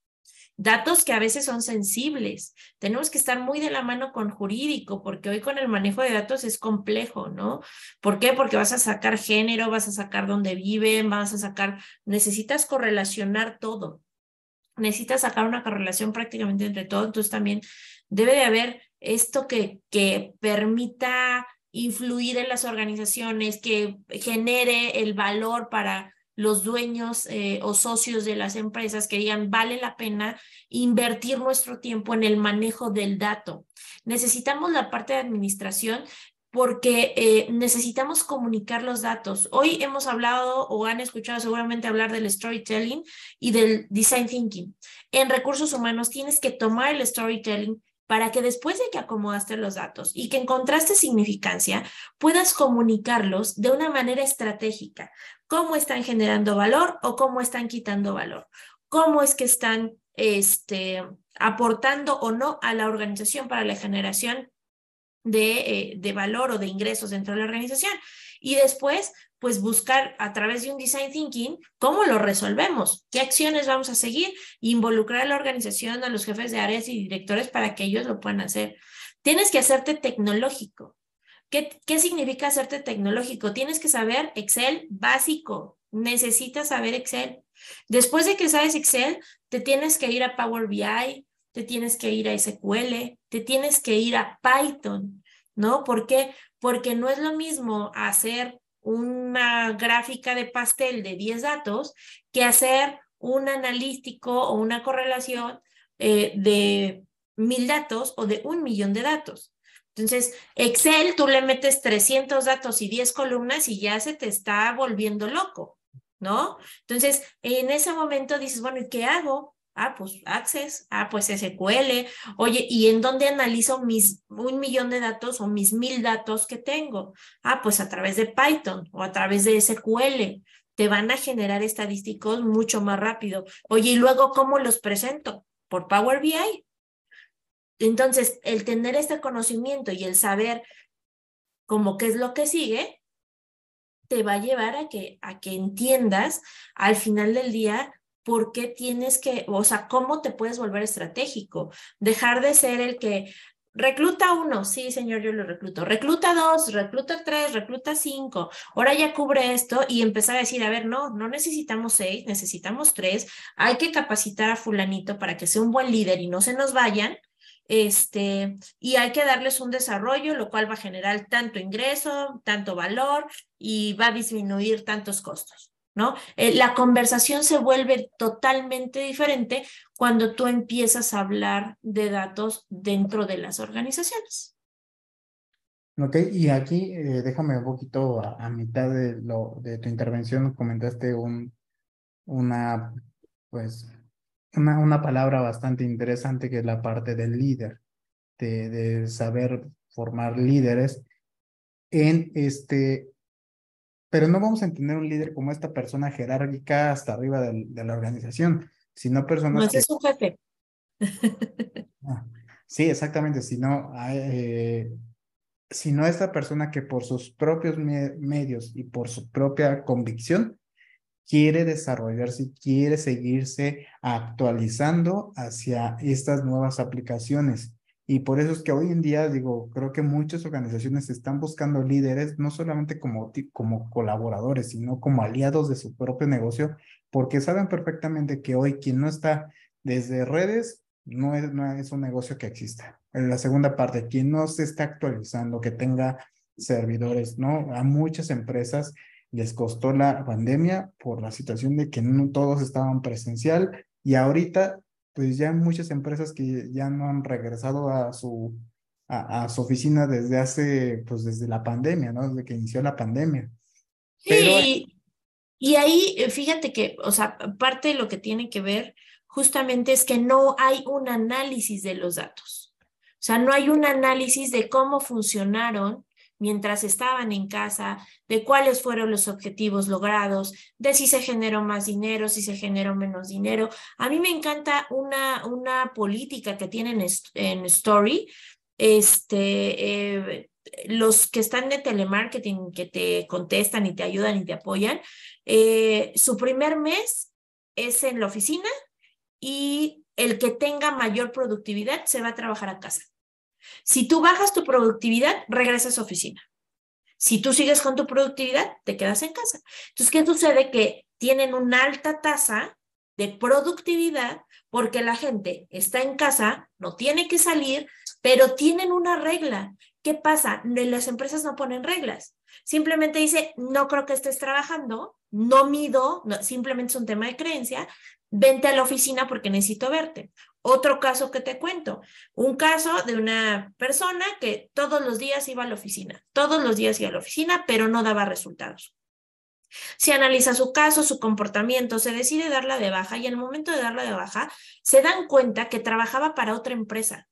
datos que a veces son sensibles. Tenemos que estar muy de la mano con jurídico, porque hoy con el manejo de datos es complejo, ¿no? ¿Por qué? Porque vas a sacar género, vas a sacar dónde viven, vas a sacar, necesitas correlacionar todo. Necesitas sacar una correlación prácticamente entre todo, entonces también debe de haber esto que, que permita influir en las organizaciones, que genere el valor para los dueños eh, o socios de las empresas que digan, vale la pena invertir nuestro tiempo en el manejo del dato. Necesitamos la parte de administración porque eh, necesitamos comunicar los datos. Hoy hemos hablado o han escuchado seguramente hablar del storytelling y del design thinking. En recursos humanos tienes que tomar el storytelling para que después de que acomodaste los datos y que encontraste significancia, puedas comunicarlos de una manera estratégica cómo están generando valor o cómo están quitando valor, cómo es que están este, aportando o no a la organización para la generación de, eh, de valor o de ingresos dentro de la organización. Y después, pues buscar a través de un design thinking cómo lo resolvemos, qué acciones vamos a seguir, involucrar a la organización, a los jefes de áreas y directores para que ellos lo puedan hacer. Tienes que hacerte tecnológico. ¿Qué, ¿Qué significa hacerte tecnológico? Tienes que saber Excel básico, necesitas saber Excel. Después de que sabes Excel, te tienes que ir a Power BI, te tienes que ir a SQL, te tienes que ir a Python, ¿no? ¿Por qué? Porque no es lo mismo hacer una gráfica de pastel de 10 datos que hacer un analítico o una correlación eh, de mil datos o de un millón de datos. Entonces, Excel, tú le metes 300 datos y 10 columnas y ya se te está volviendo loco, ¿no? Entonces, en ese momento dices, bueno, ¿y qué hago? Ah, pues Access, ah, pues SQL. Oye, ¿y en dónde analizo mis un millón de datos o mis mil datos que tengo? Ah, pues a través de Python o a través de SQL. Te van a generar estadísticos mucho más rápido. Oye, ¿y luego cómo los presento? Por Power BI. Entonces, el tener este conocimiento y el saber cómo qué es lo que sigue, te va a llevar a que, a que entiendas al final del día, por qué tienes que, o sea, cómo te puedes volver estratégico, dejar de ser el que recluta uno, sí, señor, yo lo recluto, recluta dos, recluta tres, recluta cinco, ahora ya cubre esto y empezar a decir, a ver, no, no necesitamos seis, necesitamos tres, hay que capacitar a fulanito para que sea un buen líder y no se nos vayan, este, y hay que darles un desarrollo, lo cual va a generar tanto ingreso, tanto valor y va a disminuir tantos costos. Eh, la conversación se vuelve totalmente diferente cuando tú empiezas a hablar de datos dentro de las organizaciones. Ok, y aquí eh, déjame un poquito a, mitad de, lo, de tu intervención, comentaste un, una, pues, una, una palabra bastante interesante que es la parte del líder, de, de saber formar líderes en este, pero no vamos a entender un líder como esta persona jerárquica hasta arriba de, de la organización, sino personas no, que... es un jefe. Ah, sí, exactamente, sino, eh, sino esta persona que por sus propios medios y por su propia convicción quiere desarrollarse, quiere seguirse actualizando hacia estas nuevas aplicaciones. Y por eso es que hoy en día, digo, creo que muchas organizaciones están buscando líderes, no solamente como, como colaboradores, sino como aliados de su propio negocio, porque saben perfectamente que hoy quien no está desde redes no es, no es un negocio que exista. En la segunda parte, quien no se está actualizando, que tenga servidores, ¿no? A muchas empresas les costó la pandemia por la situación de que no todos estaban presencial y ahorita pues ya muchas empresas que ya no han regresado a su a, oficina desde hace pues desde la pandemia, ¿no? Desde que inició la pandemia. Sí, y ahí eh, fíjate que, o sea, parte de lo que tiene que ver justamente es que no hay un análisis de los datos. O sea, no hay un análisis de cómo funcionaron mientras estaban en casa, de cuáles fueron los objetivos logrados, de si se generó más dinero, si se generó menos dinero. A mí me encanta una, una política que tienen en Story, este, eh, los que están de telemarketing, que te contestan y te ayudan y te apoyan, eh, su primer mes es en la oficina y el que tenga mayor productividad se va a trabajar a casa. Si tú bajas tu productividad, regresas a oficina. Si tú sigues con tu productividad, te quedas en casa. Entonces, ¿qué sucede? Que tienen una alta tasa de productividad porque la gente está en casa, no tiene que salir, pero tienen una regla. ¿Qué pasa? Las empresas no ponen reglas. Simplemente dice, no creo que estés trabajando, no mido, simplemente es un tema de creencia, vente a la oficina porque necesito verte. Otro caso que te cuento, un caso de una persona que todos los días iba a la oficina, todos los días iba a la oficina, pero no daba resultados. Se analiza su caso, su comportamiento, se decide darla de baja y en el momento de darla de baja se dan cuenta que trabajaba para otra empresa.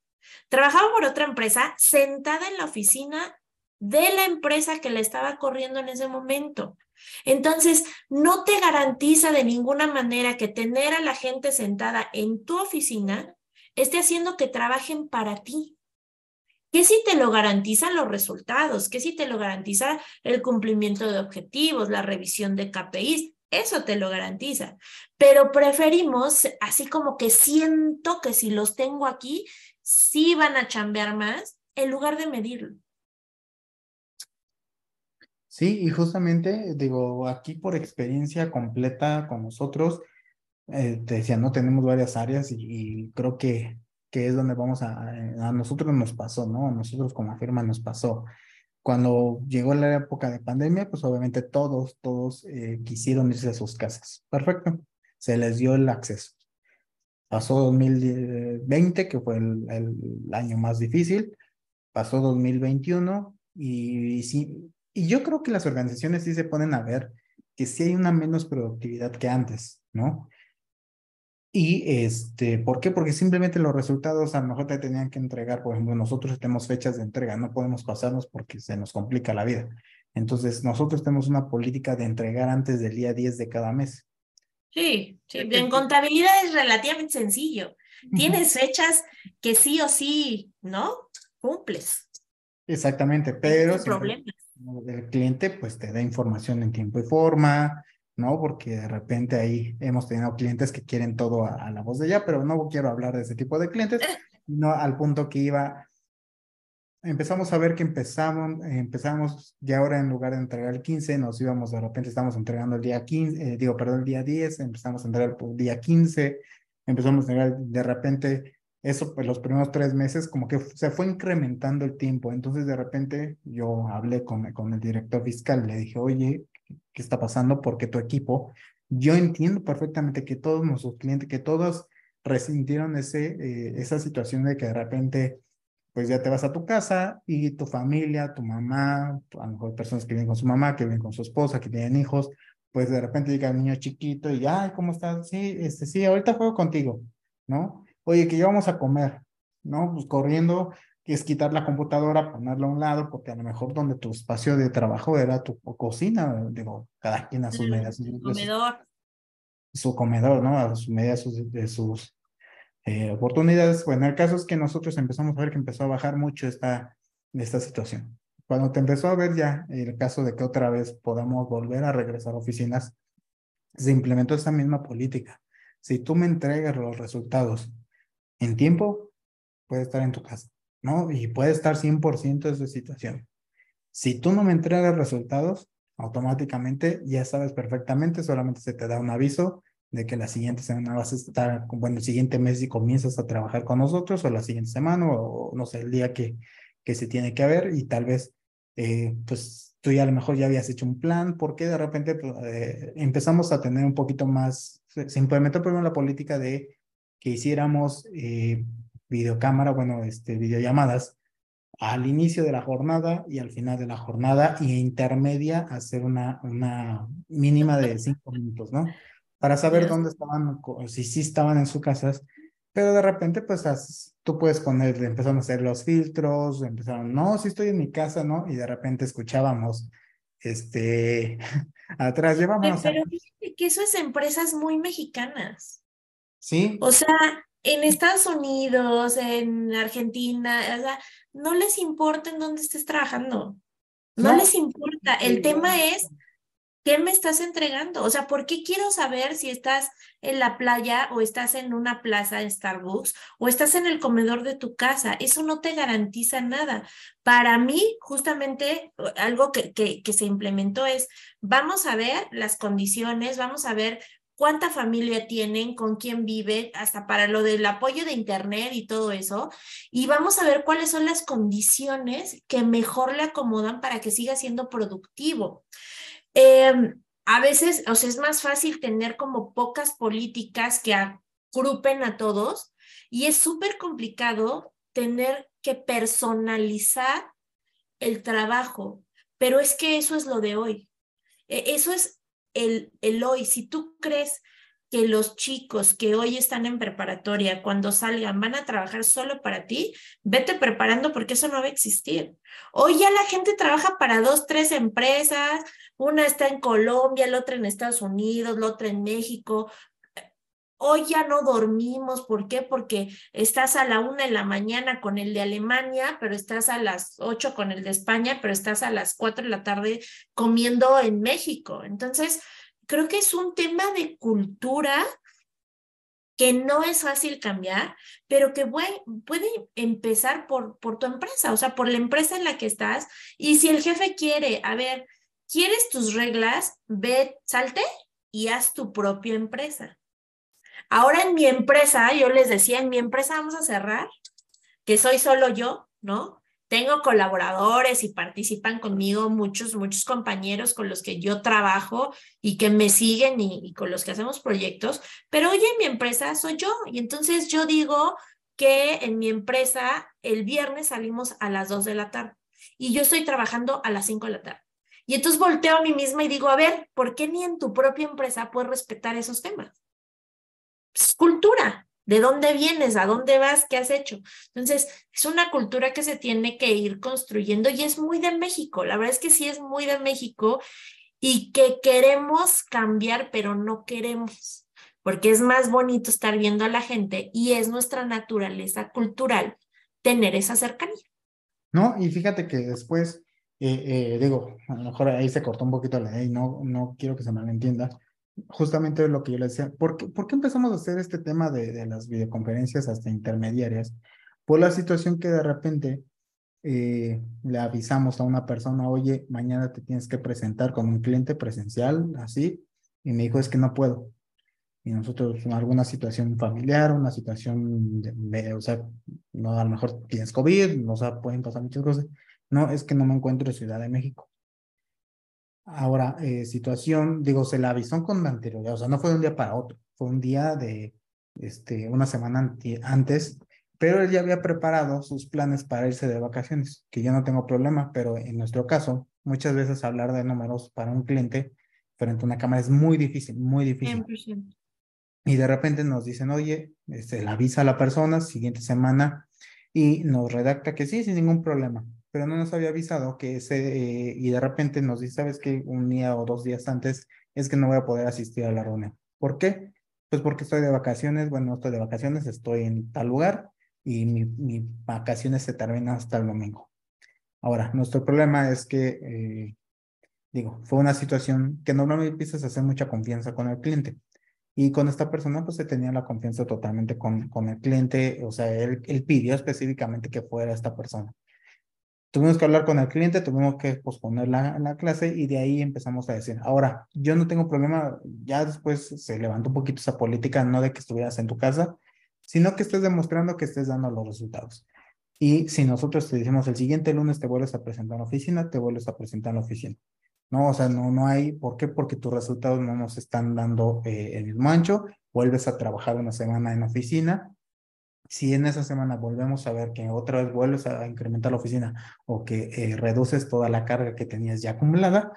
Trabajaba por otra empresa sentada en la oficina de la empresa que le estaba corriendo en ese momento. Entonces, no te garantiza de ninguna manera que tener a la gente sentada en tu oficina esté haciendo que trabajen para ti. ¿Qué si te lo garantizan los resultados? ¿Qué si te lo garantiza el cumplimiento de objetivos, la revisión de KPIs? Eso te lo garantiza. Pero preferimos, así como que siento que si los tengo aquí, sí van a chambear más, en lugar de medirlo. Sí, y justamente, digo, aquí por experiencia completa con nosotros, eh, te decía, no tenemos varias áreas y, creo que, que, es donde vamos a, a nosotros nos pasó, ¿no? A nosotros como firma nos pasó. Cuando llegó la época de pandemia, pues obviamente todos, todos eh, quisieron irse a sus casas. Perfecto, se les dio el acceso. Pasó 2020, que fue el, el año más difícil, pasó 2021 y, y sí, y yo creo que las organizaciones sí se ponen a ver que sí hay una menos productividad que antes, ¿no? Y este, ¿por qué? Porque simplemente los resultados a lo mejor te tenían que entregar, por ejemplo, nosotros tenemos fechas de entrega, no podemos pasarnos porque se nos complica la vida. Entonces, nosotros tenemos una política de entregar antes del día 10 de cada mes. Sí, sí. en contabilidad es relativamente sencillo. Tienes fechas que sí o sí, ¿no? Cumples. Exactamente, pero... No el cliente pues te da información en tiempo y forma, ¿no? Porque de repente ahí hemos tenido clientes que quieren todo a, la voz de ella, pero no quiero hablar de ese tipo de clientes, no al punto que iba. Empezamos a ver que empezamos, empezamos ya ahora en lugar de entregar el 15, nos íbamos, de repente estamos entregando el día 15, eh, digo, perdón, el día 10, empezamos a entregar el día 15, empezamos a entregar de repente eso, pues los primeros tres meses como que se fue incrementando el tiempo. Entonces de repente yo hablé con, con el director fiscal, le dije, oye, ¿qué está pasando? Porque tu equipo, yo entiendo perfectamente que todos nuestros clientes, que todos resintieron ese, eh, esa situación de que de repente pues ya te vas a tu casa y tu familia, tu mamá, a lo mejor personas que viven con su mamá, que viven con su esposa, que tienen hijos, pues de repente llega el niño chiquito y, ay, ¿cómo estás? Sí, este, sí, ahorita juego contigo, ¿no? Oye, que ya vamos a comer, ¿no? Pues corriendo, es quitar la computadora, ponerla a un lado, porque a lo mejor donde tu espacio de trabajo era tu cocina, digo, cada quien a sus medidas. Su comedor. Su comedor, ¿no? A su medida de sus eh, oportunidades. Bueno, el caso es que nosotros empezamos a ver que empezó a bajar mucho esta, esta situación. Cuando te empezó a ver ya el caso de que otra vez podamos volver a regresar a oficinas, se implementó esta misma política. Si tú me entregas los resultados en tiempo, puede estar en tu casa, ¿no? Y puede estar 100% de esa situación. Si tú no me entregas resultados, automáticamente ya sabes perfectamente, solamente se te da un aviso de que la siguiente semana vas a estar, bueno, el siguiente mes y comienzas a trabajar con nosotros, o la siguiente semana, o no sé, el día que, que se tiene que haber, y tal vez, eh, pues tú ya a lo mejor ya habías hecho un plan, porque de repente pues, eh, empezamos a tener un poquito más, se implementó primero la política de que hiciéramos eh, videocámara, bueno, este, videollamadas al inicio de la jornada y al final de la jornada y intermedia hacer una, una mínima de cinco minutos, ¿no? Para saber dónde estaban, si sí estaban en sus casas, pero de repente pues tú puedes poner, empezaron a hacer los filtros, empezaron, no, sí estoy en mi casa, ¿no? Y de repente escuchábamos, este, atrás, llevamos... Pero fíjate que eso es empresas muy mexicanas. Sí. O sea, en Estados Unidos, en Argentina, o sea, no les importa en dónde estés trabajando. No, les importa. El tema es ¿qué me estás entregando? O sea, ¿por qué quiero saber si estás en la playa o estás en una plaza de Starbucks o estás en el comedor de tu casa? Eso no te garantiza nada. Para mí, justamente, algo que, que, que se implementó es, vamos a ver las condiciones, vamos a ver cuánta familia tienen, con quién viven, hasta para lo del apoyo de Internet y todo eso. Y vamos a ver cuáles son las condiciones que mejor le acomodan para que siga siendo productivo. Em, a veces, o sea, es más fácil tener como pocas políticas que agrupen a todos y es súper complicado tener que personalizar el trabajo, pero es que eso es lo de hoy. E, eso es el, el hoy, si tú crees que los chicos que hoy están en preparatoria, cuando salgan, van a trabajar solo para ti, vete preparando porque eso no va a existir. Hoy ya la gente trabaja para dos, tres empresas, una está en Colombia, la otra en Estados Unidos, la otra en México. Hoy ya no dormimos, ¿por qué? Porque estás a la una de la mañana con el de Alemania, pero estás a las ocho con el de España, pero estás a las cuatro de la tarde comiendo en México. Entonces, creo que es un tema de cultura que no es fácil cambiar, pero que puede, puede empezar por, por tu empresa, o sea, por la empresa en la que estás. Y si el jefe quiere, a ver, ¿quieres tus reglas? Ve, salte y haz tu propia empresa. Ahora en mi empresa, yo les decía, en mi empresa vamos a cerrar, que soy solo yo, ¿no? Tengo colaboradores y participan conmigo muchos, muchos compañeros con los que yo trabajo y que me siguen y, con los que hacemos proyectos, pero hoy en mi empresa soy yo y entonces yo digo que en mi empresa el viernes salimos a las 2 de la tarde y yo estoy trabajando a las 5 de la tarde. Y entonces volteo a mí misma y digo, a ver, ¿por qué ni en tu propia empresa puedes respetar esos temas? Es cultura. ¿De dónde vienes? ¿A dónde vas? ¿Qué has hecho? Entonces, es una cultura que se tiene que ir construyendo y es muy de México. La verdad es que sí es muy de México y que queremos cambiar, pero no queremos, porque es más bonito estar viendo a la gente y es nuestra naturaleza cultural tener esa cercanía. No, y fíjate que después eh, eh, digo, a lo mejor ahí se cortó un poquito la ley, no, no quiero que se malentienda, justamente lo que yo le decía, ¿por qué, ¿por qué empezamos a hacer este tema de, de las videoconferencias hasta intermediarias? Por la situación que de repente eh, le avisamos a una persona, oye, mañana te tienes que presentar con un cliente presencial, así, y me dijo, es que no puedo. Y nosotros, alguna situación familiar, una situación, de, o sea, no, a lo mejor tienes COVID, o sea, pueden pasar muchas cosas. No, es que no me encuentro en Ciudad de México. Ahora, eh, situación, digo, se la avisó con anterioridad, o sea, no fue de un día para otro, fue un día de, este, una semana antes, pero él ya había preparado sus planes para irse de vacaciones, que yo no tengo problema, pero en nuestro caso, muchas veces hablar de números para un cliente frente a una cámara es muy difícil, muy difícil. 100%. Y de repente nos dicen, oye, se este, le avisa a la persona, siguiente semana, y nos redacta que sí, sin ningún problema pero no nos había avisado que ese, eh, y de repente nos dice, sabes que un día o dos días antes es que no voy a poder asistir a la reunión. ¿Por qué? Pues porque estoy de vacaciones, bueno, no estoy de vacaciones, estoy en tal lugar y mi, mi vacaciones se terminan hasta el domingo. Ahora, nuestro problema es que, eh, digo, fue una situación que normalmente empiezas a hacer mucha confianza con el cliente. Y con esta persona, pues se tenía la confianza totalmente con, con el cliente, o sea, él, él pidió específicamente que fuera esta persona. Tuvimos que hablar con el cliente, tuvimos que posponer la, la, clase y de ahí empezamos a decir, ahora, yo no tengo problema, ya después se levantó un poquito esa política, no de que estuvieras en tu casa, sino que estés demostrando que estés dando los resultados. Y si nosotros te decimos el siguiente lunes te vuelves a presentar en la oficina, te vuelves a presentar en la oficina. No, o sea, no, no hay, ¿por qué? Porque tus resultados no nos están dando eh, el mismo ancho, vuelves a trabajar una semana en la oficina si en esa semana volvemos a ver que otra vez vuelves a incrementar la oficina o que eh, reduces toda la carga que tenías ya acumulada,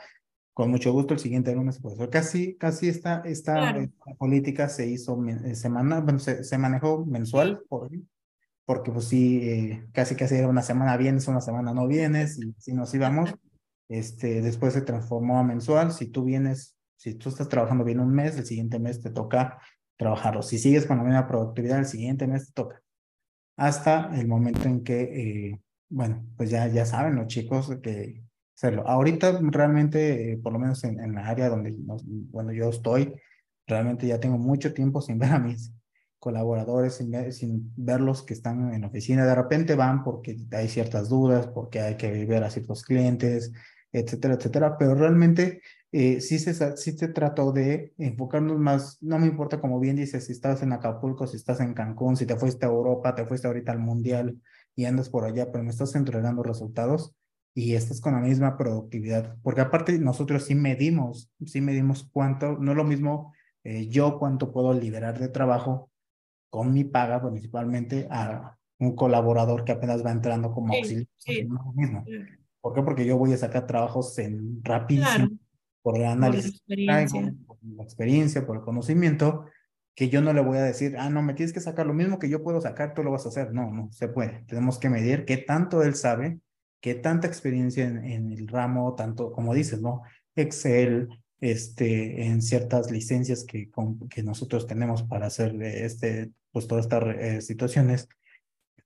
con mucho gusto el siguiente lunes pues casi casi esta esta, política se hizo eh, semana bueno se, se manejó mensual por, porque pues sí eh, casi casi era una semana vienes una semana no vienes y si nos íbamos. Este después se transformó a mensual si tú vienes si tú estás trabajando bien un mes el siguiente mes te toca trabajarlo. Si sigues con la misma productividad, el siguiente mes te toca. Hasta el momento en que, eh, bueno, pues ya, ya saben los chicos que hacerlo. Ahorita realmente, eh, por lo menos en, en la área donde bueno, yo estoy, realmente ya tengo mucho tiempo sin ver a mis colaboradores, sin, sin verlos que están en la oficina. De repente van porque hay ciertas dudas, porque hay que ver a ciertos clientes, etcétera, etcétera, pero realmente eh, sí, se, sí se trató de enfocarnos más, no me importa como bien dices, si estás en Acapulco, si estás en Cancún, si te fuiste a Europa, te fuiste ahorita al Mundial y andas por allá, pero me estás entregando resultados y estás con la misma productividad, porque aparte nosotros sí medimos, sí medimos cuánto, no es lo mismo eh, yo cuánto puedo liberar de trabajo con mi paga principalmente a un colaborador que apenas va entrando como auxiliar. No mismo. ¿Por qué? Porque yo voy a sacar trabajos en rapidísimo por el análisis, por la, experiencia. por la experiencia, por el conocimiento, que yo no le voy a decir, ah, no, me tienes que sacar lo mismo que yo puedo sacar, tú lo vas a hacer. No, no se puede. Tenemos que medir qué tanto él sabe, qué tanta experiencia en, en el ramo, tanto como dices, ¿no? Excel, este, en ciertas licencias que, que nosotros tenemos para hacer este, pues todas estas eh, situaciones,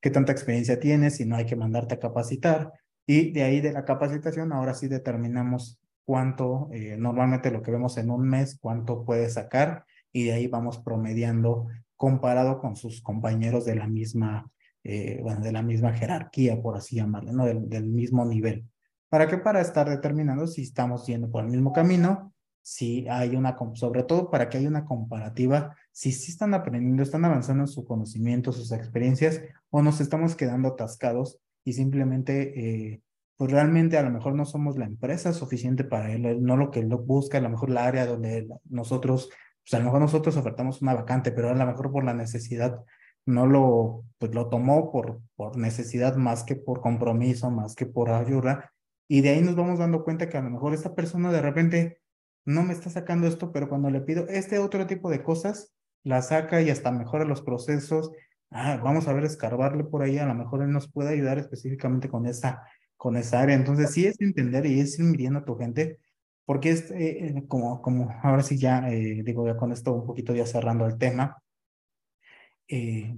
qué tanta experiencia tienes, si no hay que mandarte a capacitar. Y de ahí de la capacitación, ahora sí determinamos cuánto, eh, normalmente lo que vemos en un mes, cuánto puede sacar y de ahí vamos promediando comparado con sus compañeros de la misma, eh, bueno, de la misma jerarquía, por así llamarlo, ¿no? Del, del, mismo nivel. ¿Para qué? Para estar determinando si estamos yendo por el mismo camino, si hay una, sobre todo para que haya una comparativa, si sí están aprendiendo, están avanzando en su conocimiento, sus experiencias, o nos estamos quedando atascados y simplemente eh, pues realmente a lo mejor no somos la empresa suficiente para él, no lo que él busca, a lo mejor la área donde nosotros, pues a lo mejor nosotros ofertamos una vacante, pero a lo mejor por la necesidad no lo, pues lo tomó por, por necesidad más que por compromiso, más que por ayuda. Y de ahí nos vamos dando cuenta que a lo mejor esta persona de repente no me está sacando esto, pero cuando le pido este otro tipo de cosas, la saca y hasta mejora los procesos. Ah, vamos a ver, escarbarle por ahí, a lo mejor él nos puede ayudar específicamente con esa con esa área. Entonces, sí es entender y es ir midiendo a tu gente, porque es eh, eh, como, como ahora sí ya, eh, digo, ya con esto un poquito ya cerrando el tema,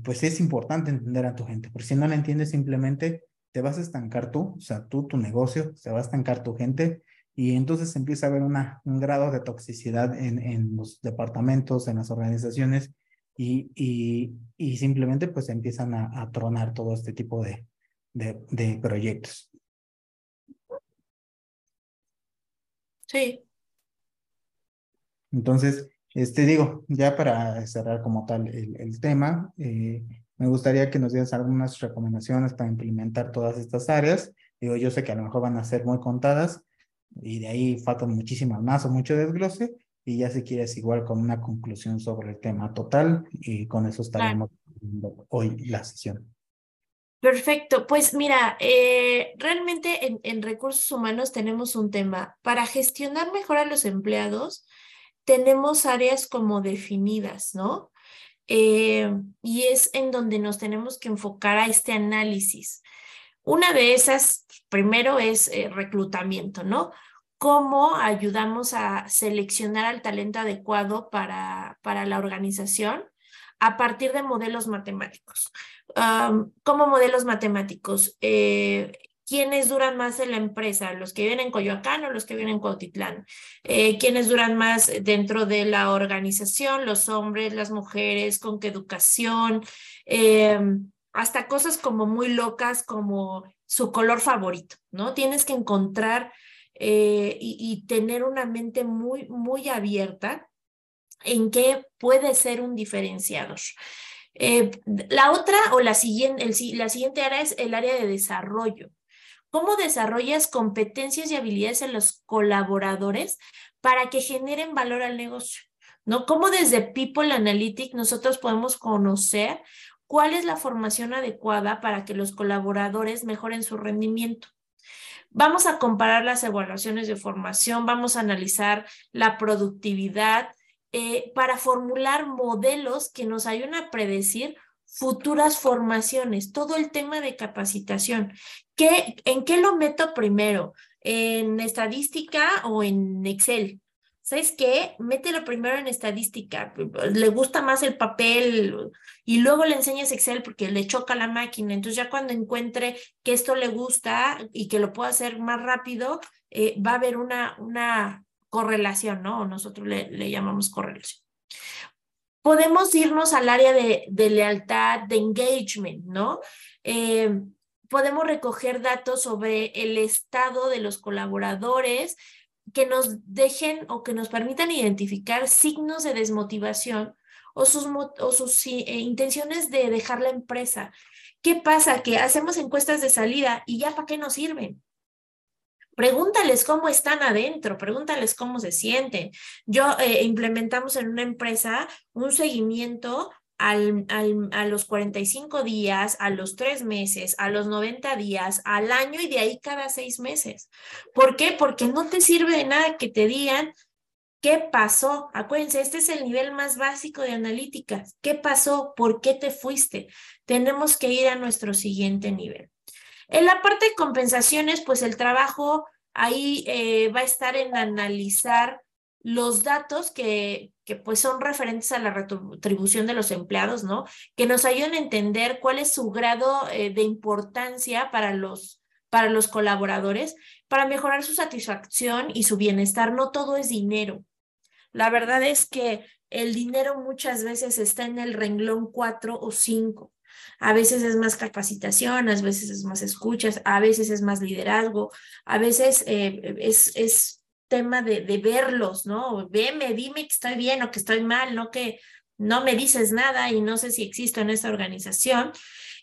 pues es importante entender a tu gente, porque si no la entiendes simplemente te vas a estancar tú, o sea, tú, tu negocio, se va a estancar tu gente y entonces empieza a haber una, un grado de toxicidad en, en los departamentos, en las organizaciones y, y, y simplemente pues empiezan a, a, tronar todo este tipo de, de, de proyectos. Sí. Entonces, este digo, ya para cerrar como tal el, el tema, eh, me gustaría que nos dieras algunas recomendaciones para implementar todas estas áreas. Digo, yo sé que a lo mejor van a ser muy contadas y de ahí faltan muchísimas más o mucho desglose. Y ya si quieres igual con una conclusión sobre el tema total y con eso estaremos claro. hoy la sesión. Perfecto, pues mira, eh, realmente en, en, recursos humanos tenemos un tema. Para gestionar mejor a los empleados, tenemos áreas como definidas, ¿no? Eh, y es en donde nos tenemos que enfocar a este análisis. Una de esas, primero, es eh, reclutamiento, ¿no? ¿Cómo ayudamos a seleccionar al talento adecuado para, para la organización a partir de modelos matemáticos? Um, ¿Cómo modelos matemáticos? Eh, ¿Quiénes duran más en la empresa? ¿Los que viven en Coyoacán o los que viven en Cuautitlán? Eh, ¿Quiénes duran más dentro de la organización? ¿Los hombres, las mujeres? ¿Con qué educación? Eh, hasta cosas como muy locas como su color favorito, ¿no? Tienes que encontrar eh, y, tener una mente muy, muy abierta en qué puede ser un diferenciador. Eh, la otra o la siguiente, el, la siguiente área es el área de desarrollo. ¿Cómo desarrollas competencias y habilidades en los colaboradores para que generen valor al negocio? ¿No? ¿Cómo desde People Analytics nosotros podemos conocer cuál es la formación adecuada para que los colaboradores mejoren su rendimiento? Vamos a comparar las evaluaciones de formación, vamos a analizar la productividad eh, para formular modelos que nos ayuden a predecir futuras formaciones, todo el tema de capacitación. ¿Qué, ¿En qué lo meto primero? ¿En estadística o en Excel? ¿Sabes qué? Mételo primero en estadística. Le gusta más el papel y luego le enseñas Excel porque le choca la máquina. Entonces ya cuando encuentre que esto le gusta y que lo pueda hacer más rápido, eh, va a haber una, una correlación, ¿no? Nosotros le, le llamamos correlación podemos irnos al área de, de lealtad, de engagement, ¿no? Eh, podemos recoger datos sobre el estado de los colaboradores que nos dejen o que nos permitan identificar signos de desmotivación o sus, o sus eh, intenciones de dejar la empresa. ¿Qué pasa? Que hacemos encuestas de salida y ya para qué nos sirven. Pregúntales cómo están adentro, pregúntales cómo se sienten. Yo eh, implementamos en una empresa un seguimiento al, a los 45 días, a los tres meses, a los 90 días, al año y de ahí cada seis meses. ¿Por qué? Porque no te sirve de nada que te digan qué pasó. Acuérdense, este es el nivel más básico de analíticas. ¿Qué pasó? ¿Por qué te fuiste? Tenemos que ir a nuestro siguiente nivel. En la parte de compensaciones, pues el trabajo ahí eh, va a estar en analizar los datos que, que pues son referentes a la retribución de los empleados, ¿no? Que nos ayuden a entender cuál es su grado eh, de importancia para los, para los colaboradores, para mejorar su satisfacción y su bienestar. No todo es dinero. La verdad es que el dinero muchas veces está en el renglón cuatro o cinco. A veces es más capacitación, a veces es más escuchas, a veces es más liderazgo, a veces eh, es, es tema de, de verlos, ¿no? Veme, dime que estoy bien o que estoy mal, no que no me dices nada y no sé si existo en esta organización.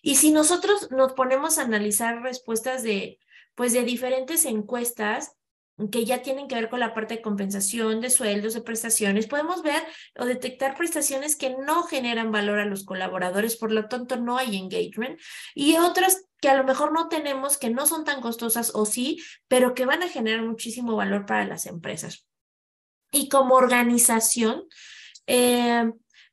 Y si nosotros nos ponemos a analizar respuestas de, pues de diferentes encuestas, que ya tienen que ver con la parte de compensación de sueldos, de prestaciones, podemos ver o detectar prestaciones que no generan valor a los colaboradores, por lo tanto no hay engagement, y otras que a lo mejor no tenemos, que no son tan costosas o sí, pero que van a generar muchísimo valor para las empresas. Y como organización, eh,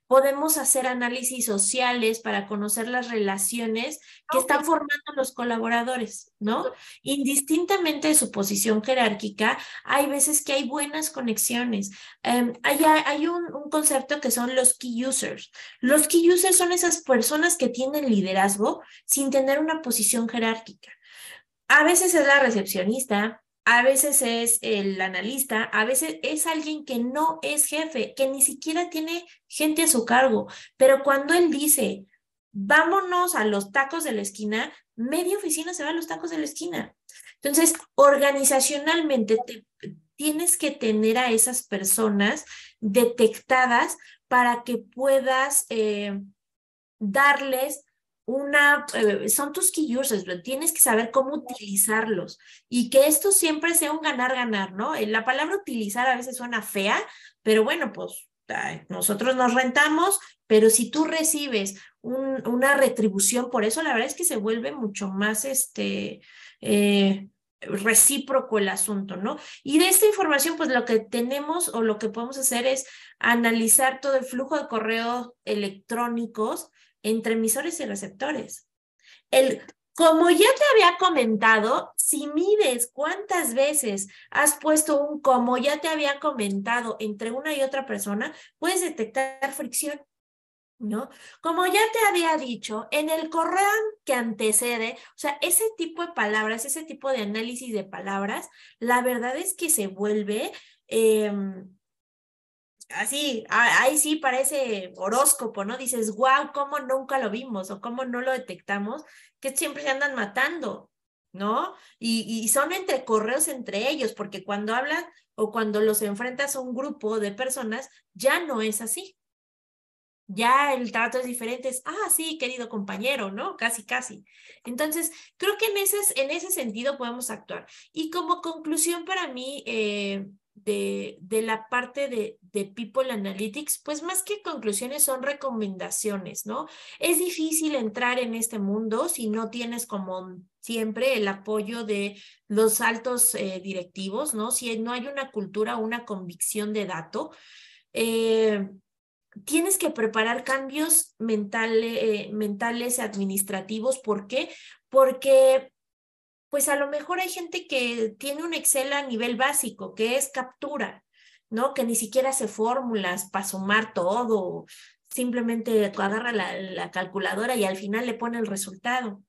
podemos hacer análisis sociales para conocer las relaciones que están formando los colaboradores, ¿no? Indistintamente de su posición jerárquica, hay veces que hay buenas conexiones. Um, hay hay un, un, concepto que son los key users. Los key users son esas personas que tienen liderazgo sin tener una posición jerárquica. A veces es la recepcionista, a veces es el analista, a veces es alguien que no es jefe, que ni siquiera tiene gente a su cargo, pero cuando él dice, vámonos a los tacos de la esquina, media oficina se va a los tacos de la esquina. Entonces, organizacionalmente tienes que tener a esas personas detectadas para que puedas eh, darles una, eh, son tus key users, tienes que saber cómo utilizarlos y que esto siempre sea un ganar-ganar, ¿no? Eh, la palabra utilizar a veces suena fea, pero bueno, pues nosotros nos rentamos, pero si tú recibes una retribución por eso, la verdad es que se vuelve mucho más este, eh, recíproco el asunto, ¿no? Y de esta información, pues lo que tenemos o lo que podemos hacer es analizar todo el flujo de correos electrónicos entre emisores y receptores. El, como ya te había comentado, si mides cuántas veces has puesto un como ya te había comentado entre una y otra persona, puedes detectar fricción. ¿No? Como ya te había dicho, en el correo que antecede, o sea, ese tipo de palabras, ese tipo de análisis de palabras, la verdad es que se vuelve em, así, ahí sí parece horóscopo, ¿no? Dices, wow, ¿cómo nunca lo vimos o cómo no lo detectamos? Que siempre se andan matando, ¿no? Y, y son entre correos entre ellos, porque cuando hablan o cuando los enfrentas a un grupo de personas, ya no es así. Ya el trato es diferente, es, ah, sí, querido compañero, ¿no? Casi, casi. Entonces, creo que en ese, en ese sentido podemos actuar. Y como conclusión para mí, eh, de, de la parte de, de, People Analytics, pues más que conclusiones son recomendaciones, ¿no? Es difícil entrar en este mundo si no tienes como siempre el apoyo de los altos eh, directivos, ¿no? Si no hay una cultura, una convicción de dato. Eh, tienes que preparar cambios mentales, eh, mentales administrativos. ¿Por qué? Porque pues a lo mejor hay gente que tiene un Excel a nivel básico, que es captura, ¿no? Que ni siquiera hace fórmulas para sumar todo, simplemente agarra la, calculadora y al final le pone el resultado.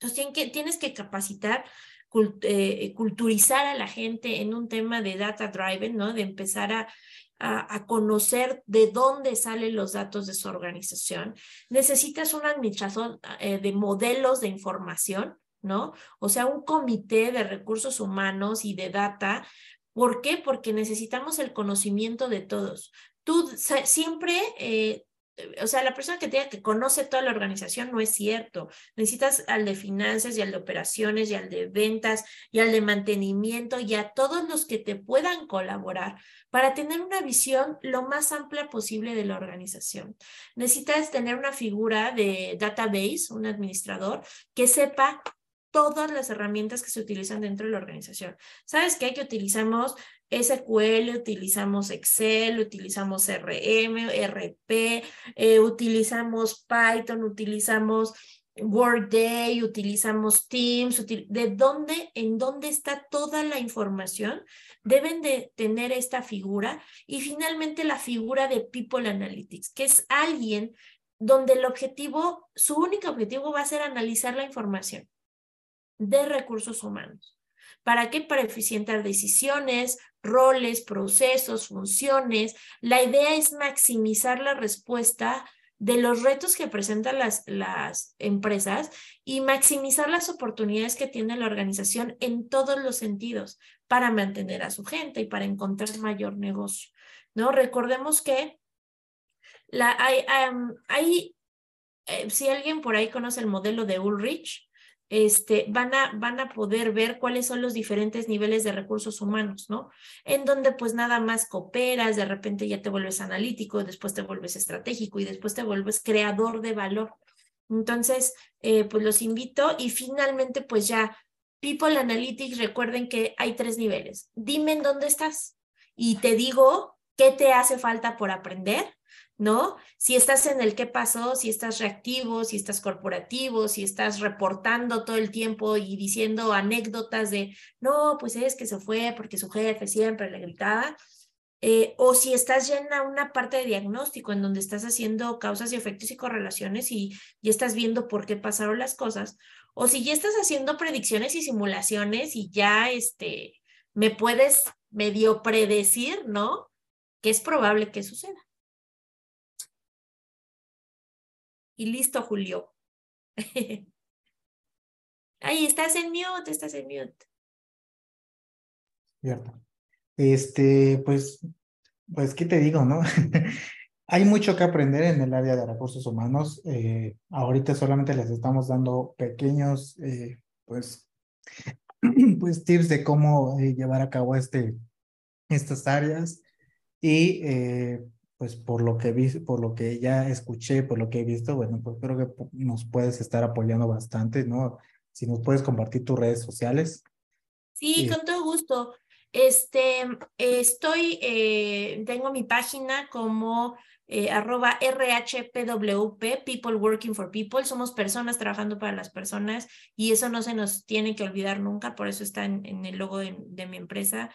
Entonces que, tienes que capacitar, eh, culturizar a la gente en un tema de data driven, ¿no? De empezar a, a, conocer de dónde salen los datos de su organización. Necesitas un administrador eh, de modelos de información ¿no? O sea, un comité de recursos humanos y de data. ¿Por qué? Porque necesitamos el conocimiento de todos. Tú siempre eh, o sea, la persona que tenga que conoce toda la organización no es cierto. Necesitas al de finanzas y al de operaciones y al de ventas y al de mantenimiento y a todos los que te puedan colaborar para tener una visión lo más amplia posible de la organización. Necesitas tener una figura de database, un administrador que sepa todas las herramientas que se utilizan dentro de la organización. ¿Sabes qué? Que utilizamos SQL, utilizamos Excel, utilizamos RM, RP, eh, utilizamos Python, utilizamos Workday, utilizamos Teams, de dónde, en dónde está toda la información, deben de tener esta figura y finalmente la figura de People Analytics, que es alguien donde el objetivo, su único objetivo va a ser analizar la información de recursos humanos. ¿Para qué? Para eficientar decisiones, roles, procesos, funciones. La idea es maximizar la respuesta de los retos que presentan las, las empresas y maximizar las oportunidades que tiene la organización en todos los sentidos para mantener a su gente y para encontrar mayor negocio. ¿no? Recordemos que la, hay, hay eh, si alguien por ahí conoce el modelo de Ulrich, este, van, a, van a poder ver cuáles son los diferentes niveles de recursos humanos, ¿no? En donde pues nada más cooperas, de repente ya te vuelves analítico, después te vuelves estratégico y después te vuelves creador de valor. Entonces, eh, pues los invito y finalmente pues ya, People Analytics, recuerden que hay tres niveles. Dime en dónde estás y te digo qué te hace falta por aprender ¿no? Si estás en el qué pasó, si estás reactivo, si estás corporativo, si estás reportando todo el tiempo y diciendo anécdotas de, no, pues es que se fue porque su jefe siempre le gritaba, eh, o si estás ya en una parte de diagnóstico en donde estás haciendo causas y efectos y correlaciones y ya estás viendo por qué pasaron las cosas, o si ya estás haciendo predicciones y simulaciones y ya este, me puedes medio predecir, ¿no? Que es probable que suceda. Y listo, Julio. Ahí estás en mute, estás en mute. Cierto. Este, pues, pues, ¿qué te digo, no? Hay mucho que aprender en el área de recursos humanos. Eh, ahorita solamente les estamos dando pequeños, eh, pues, pues, tips de cómo eh, llevar a cabo este, estas áreas. Y pues por lo que vi, por lo que ya escuché, por lo que he visto, bueno, pues creo que nos puedes estar apoyando bastante, ¿no? Si nos puedes compartir tus redes sociales. Sí, con todo gusto. Este, estoy, eh, tengo mi página como eh, arroba RHPWP, People Working for People. Somos personas trabajando para las personas y eso no se nos tiene que olvidar nunca, por eso está en, el logo de mi empresa.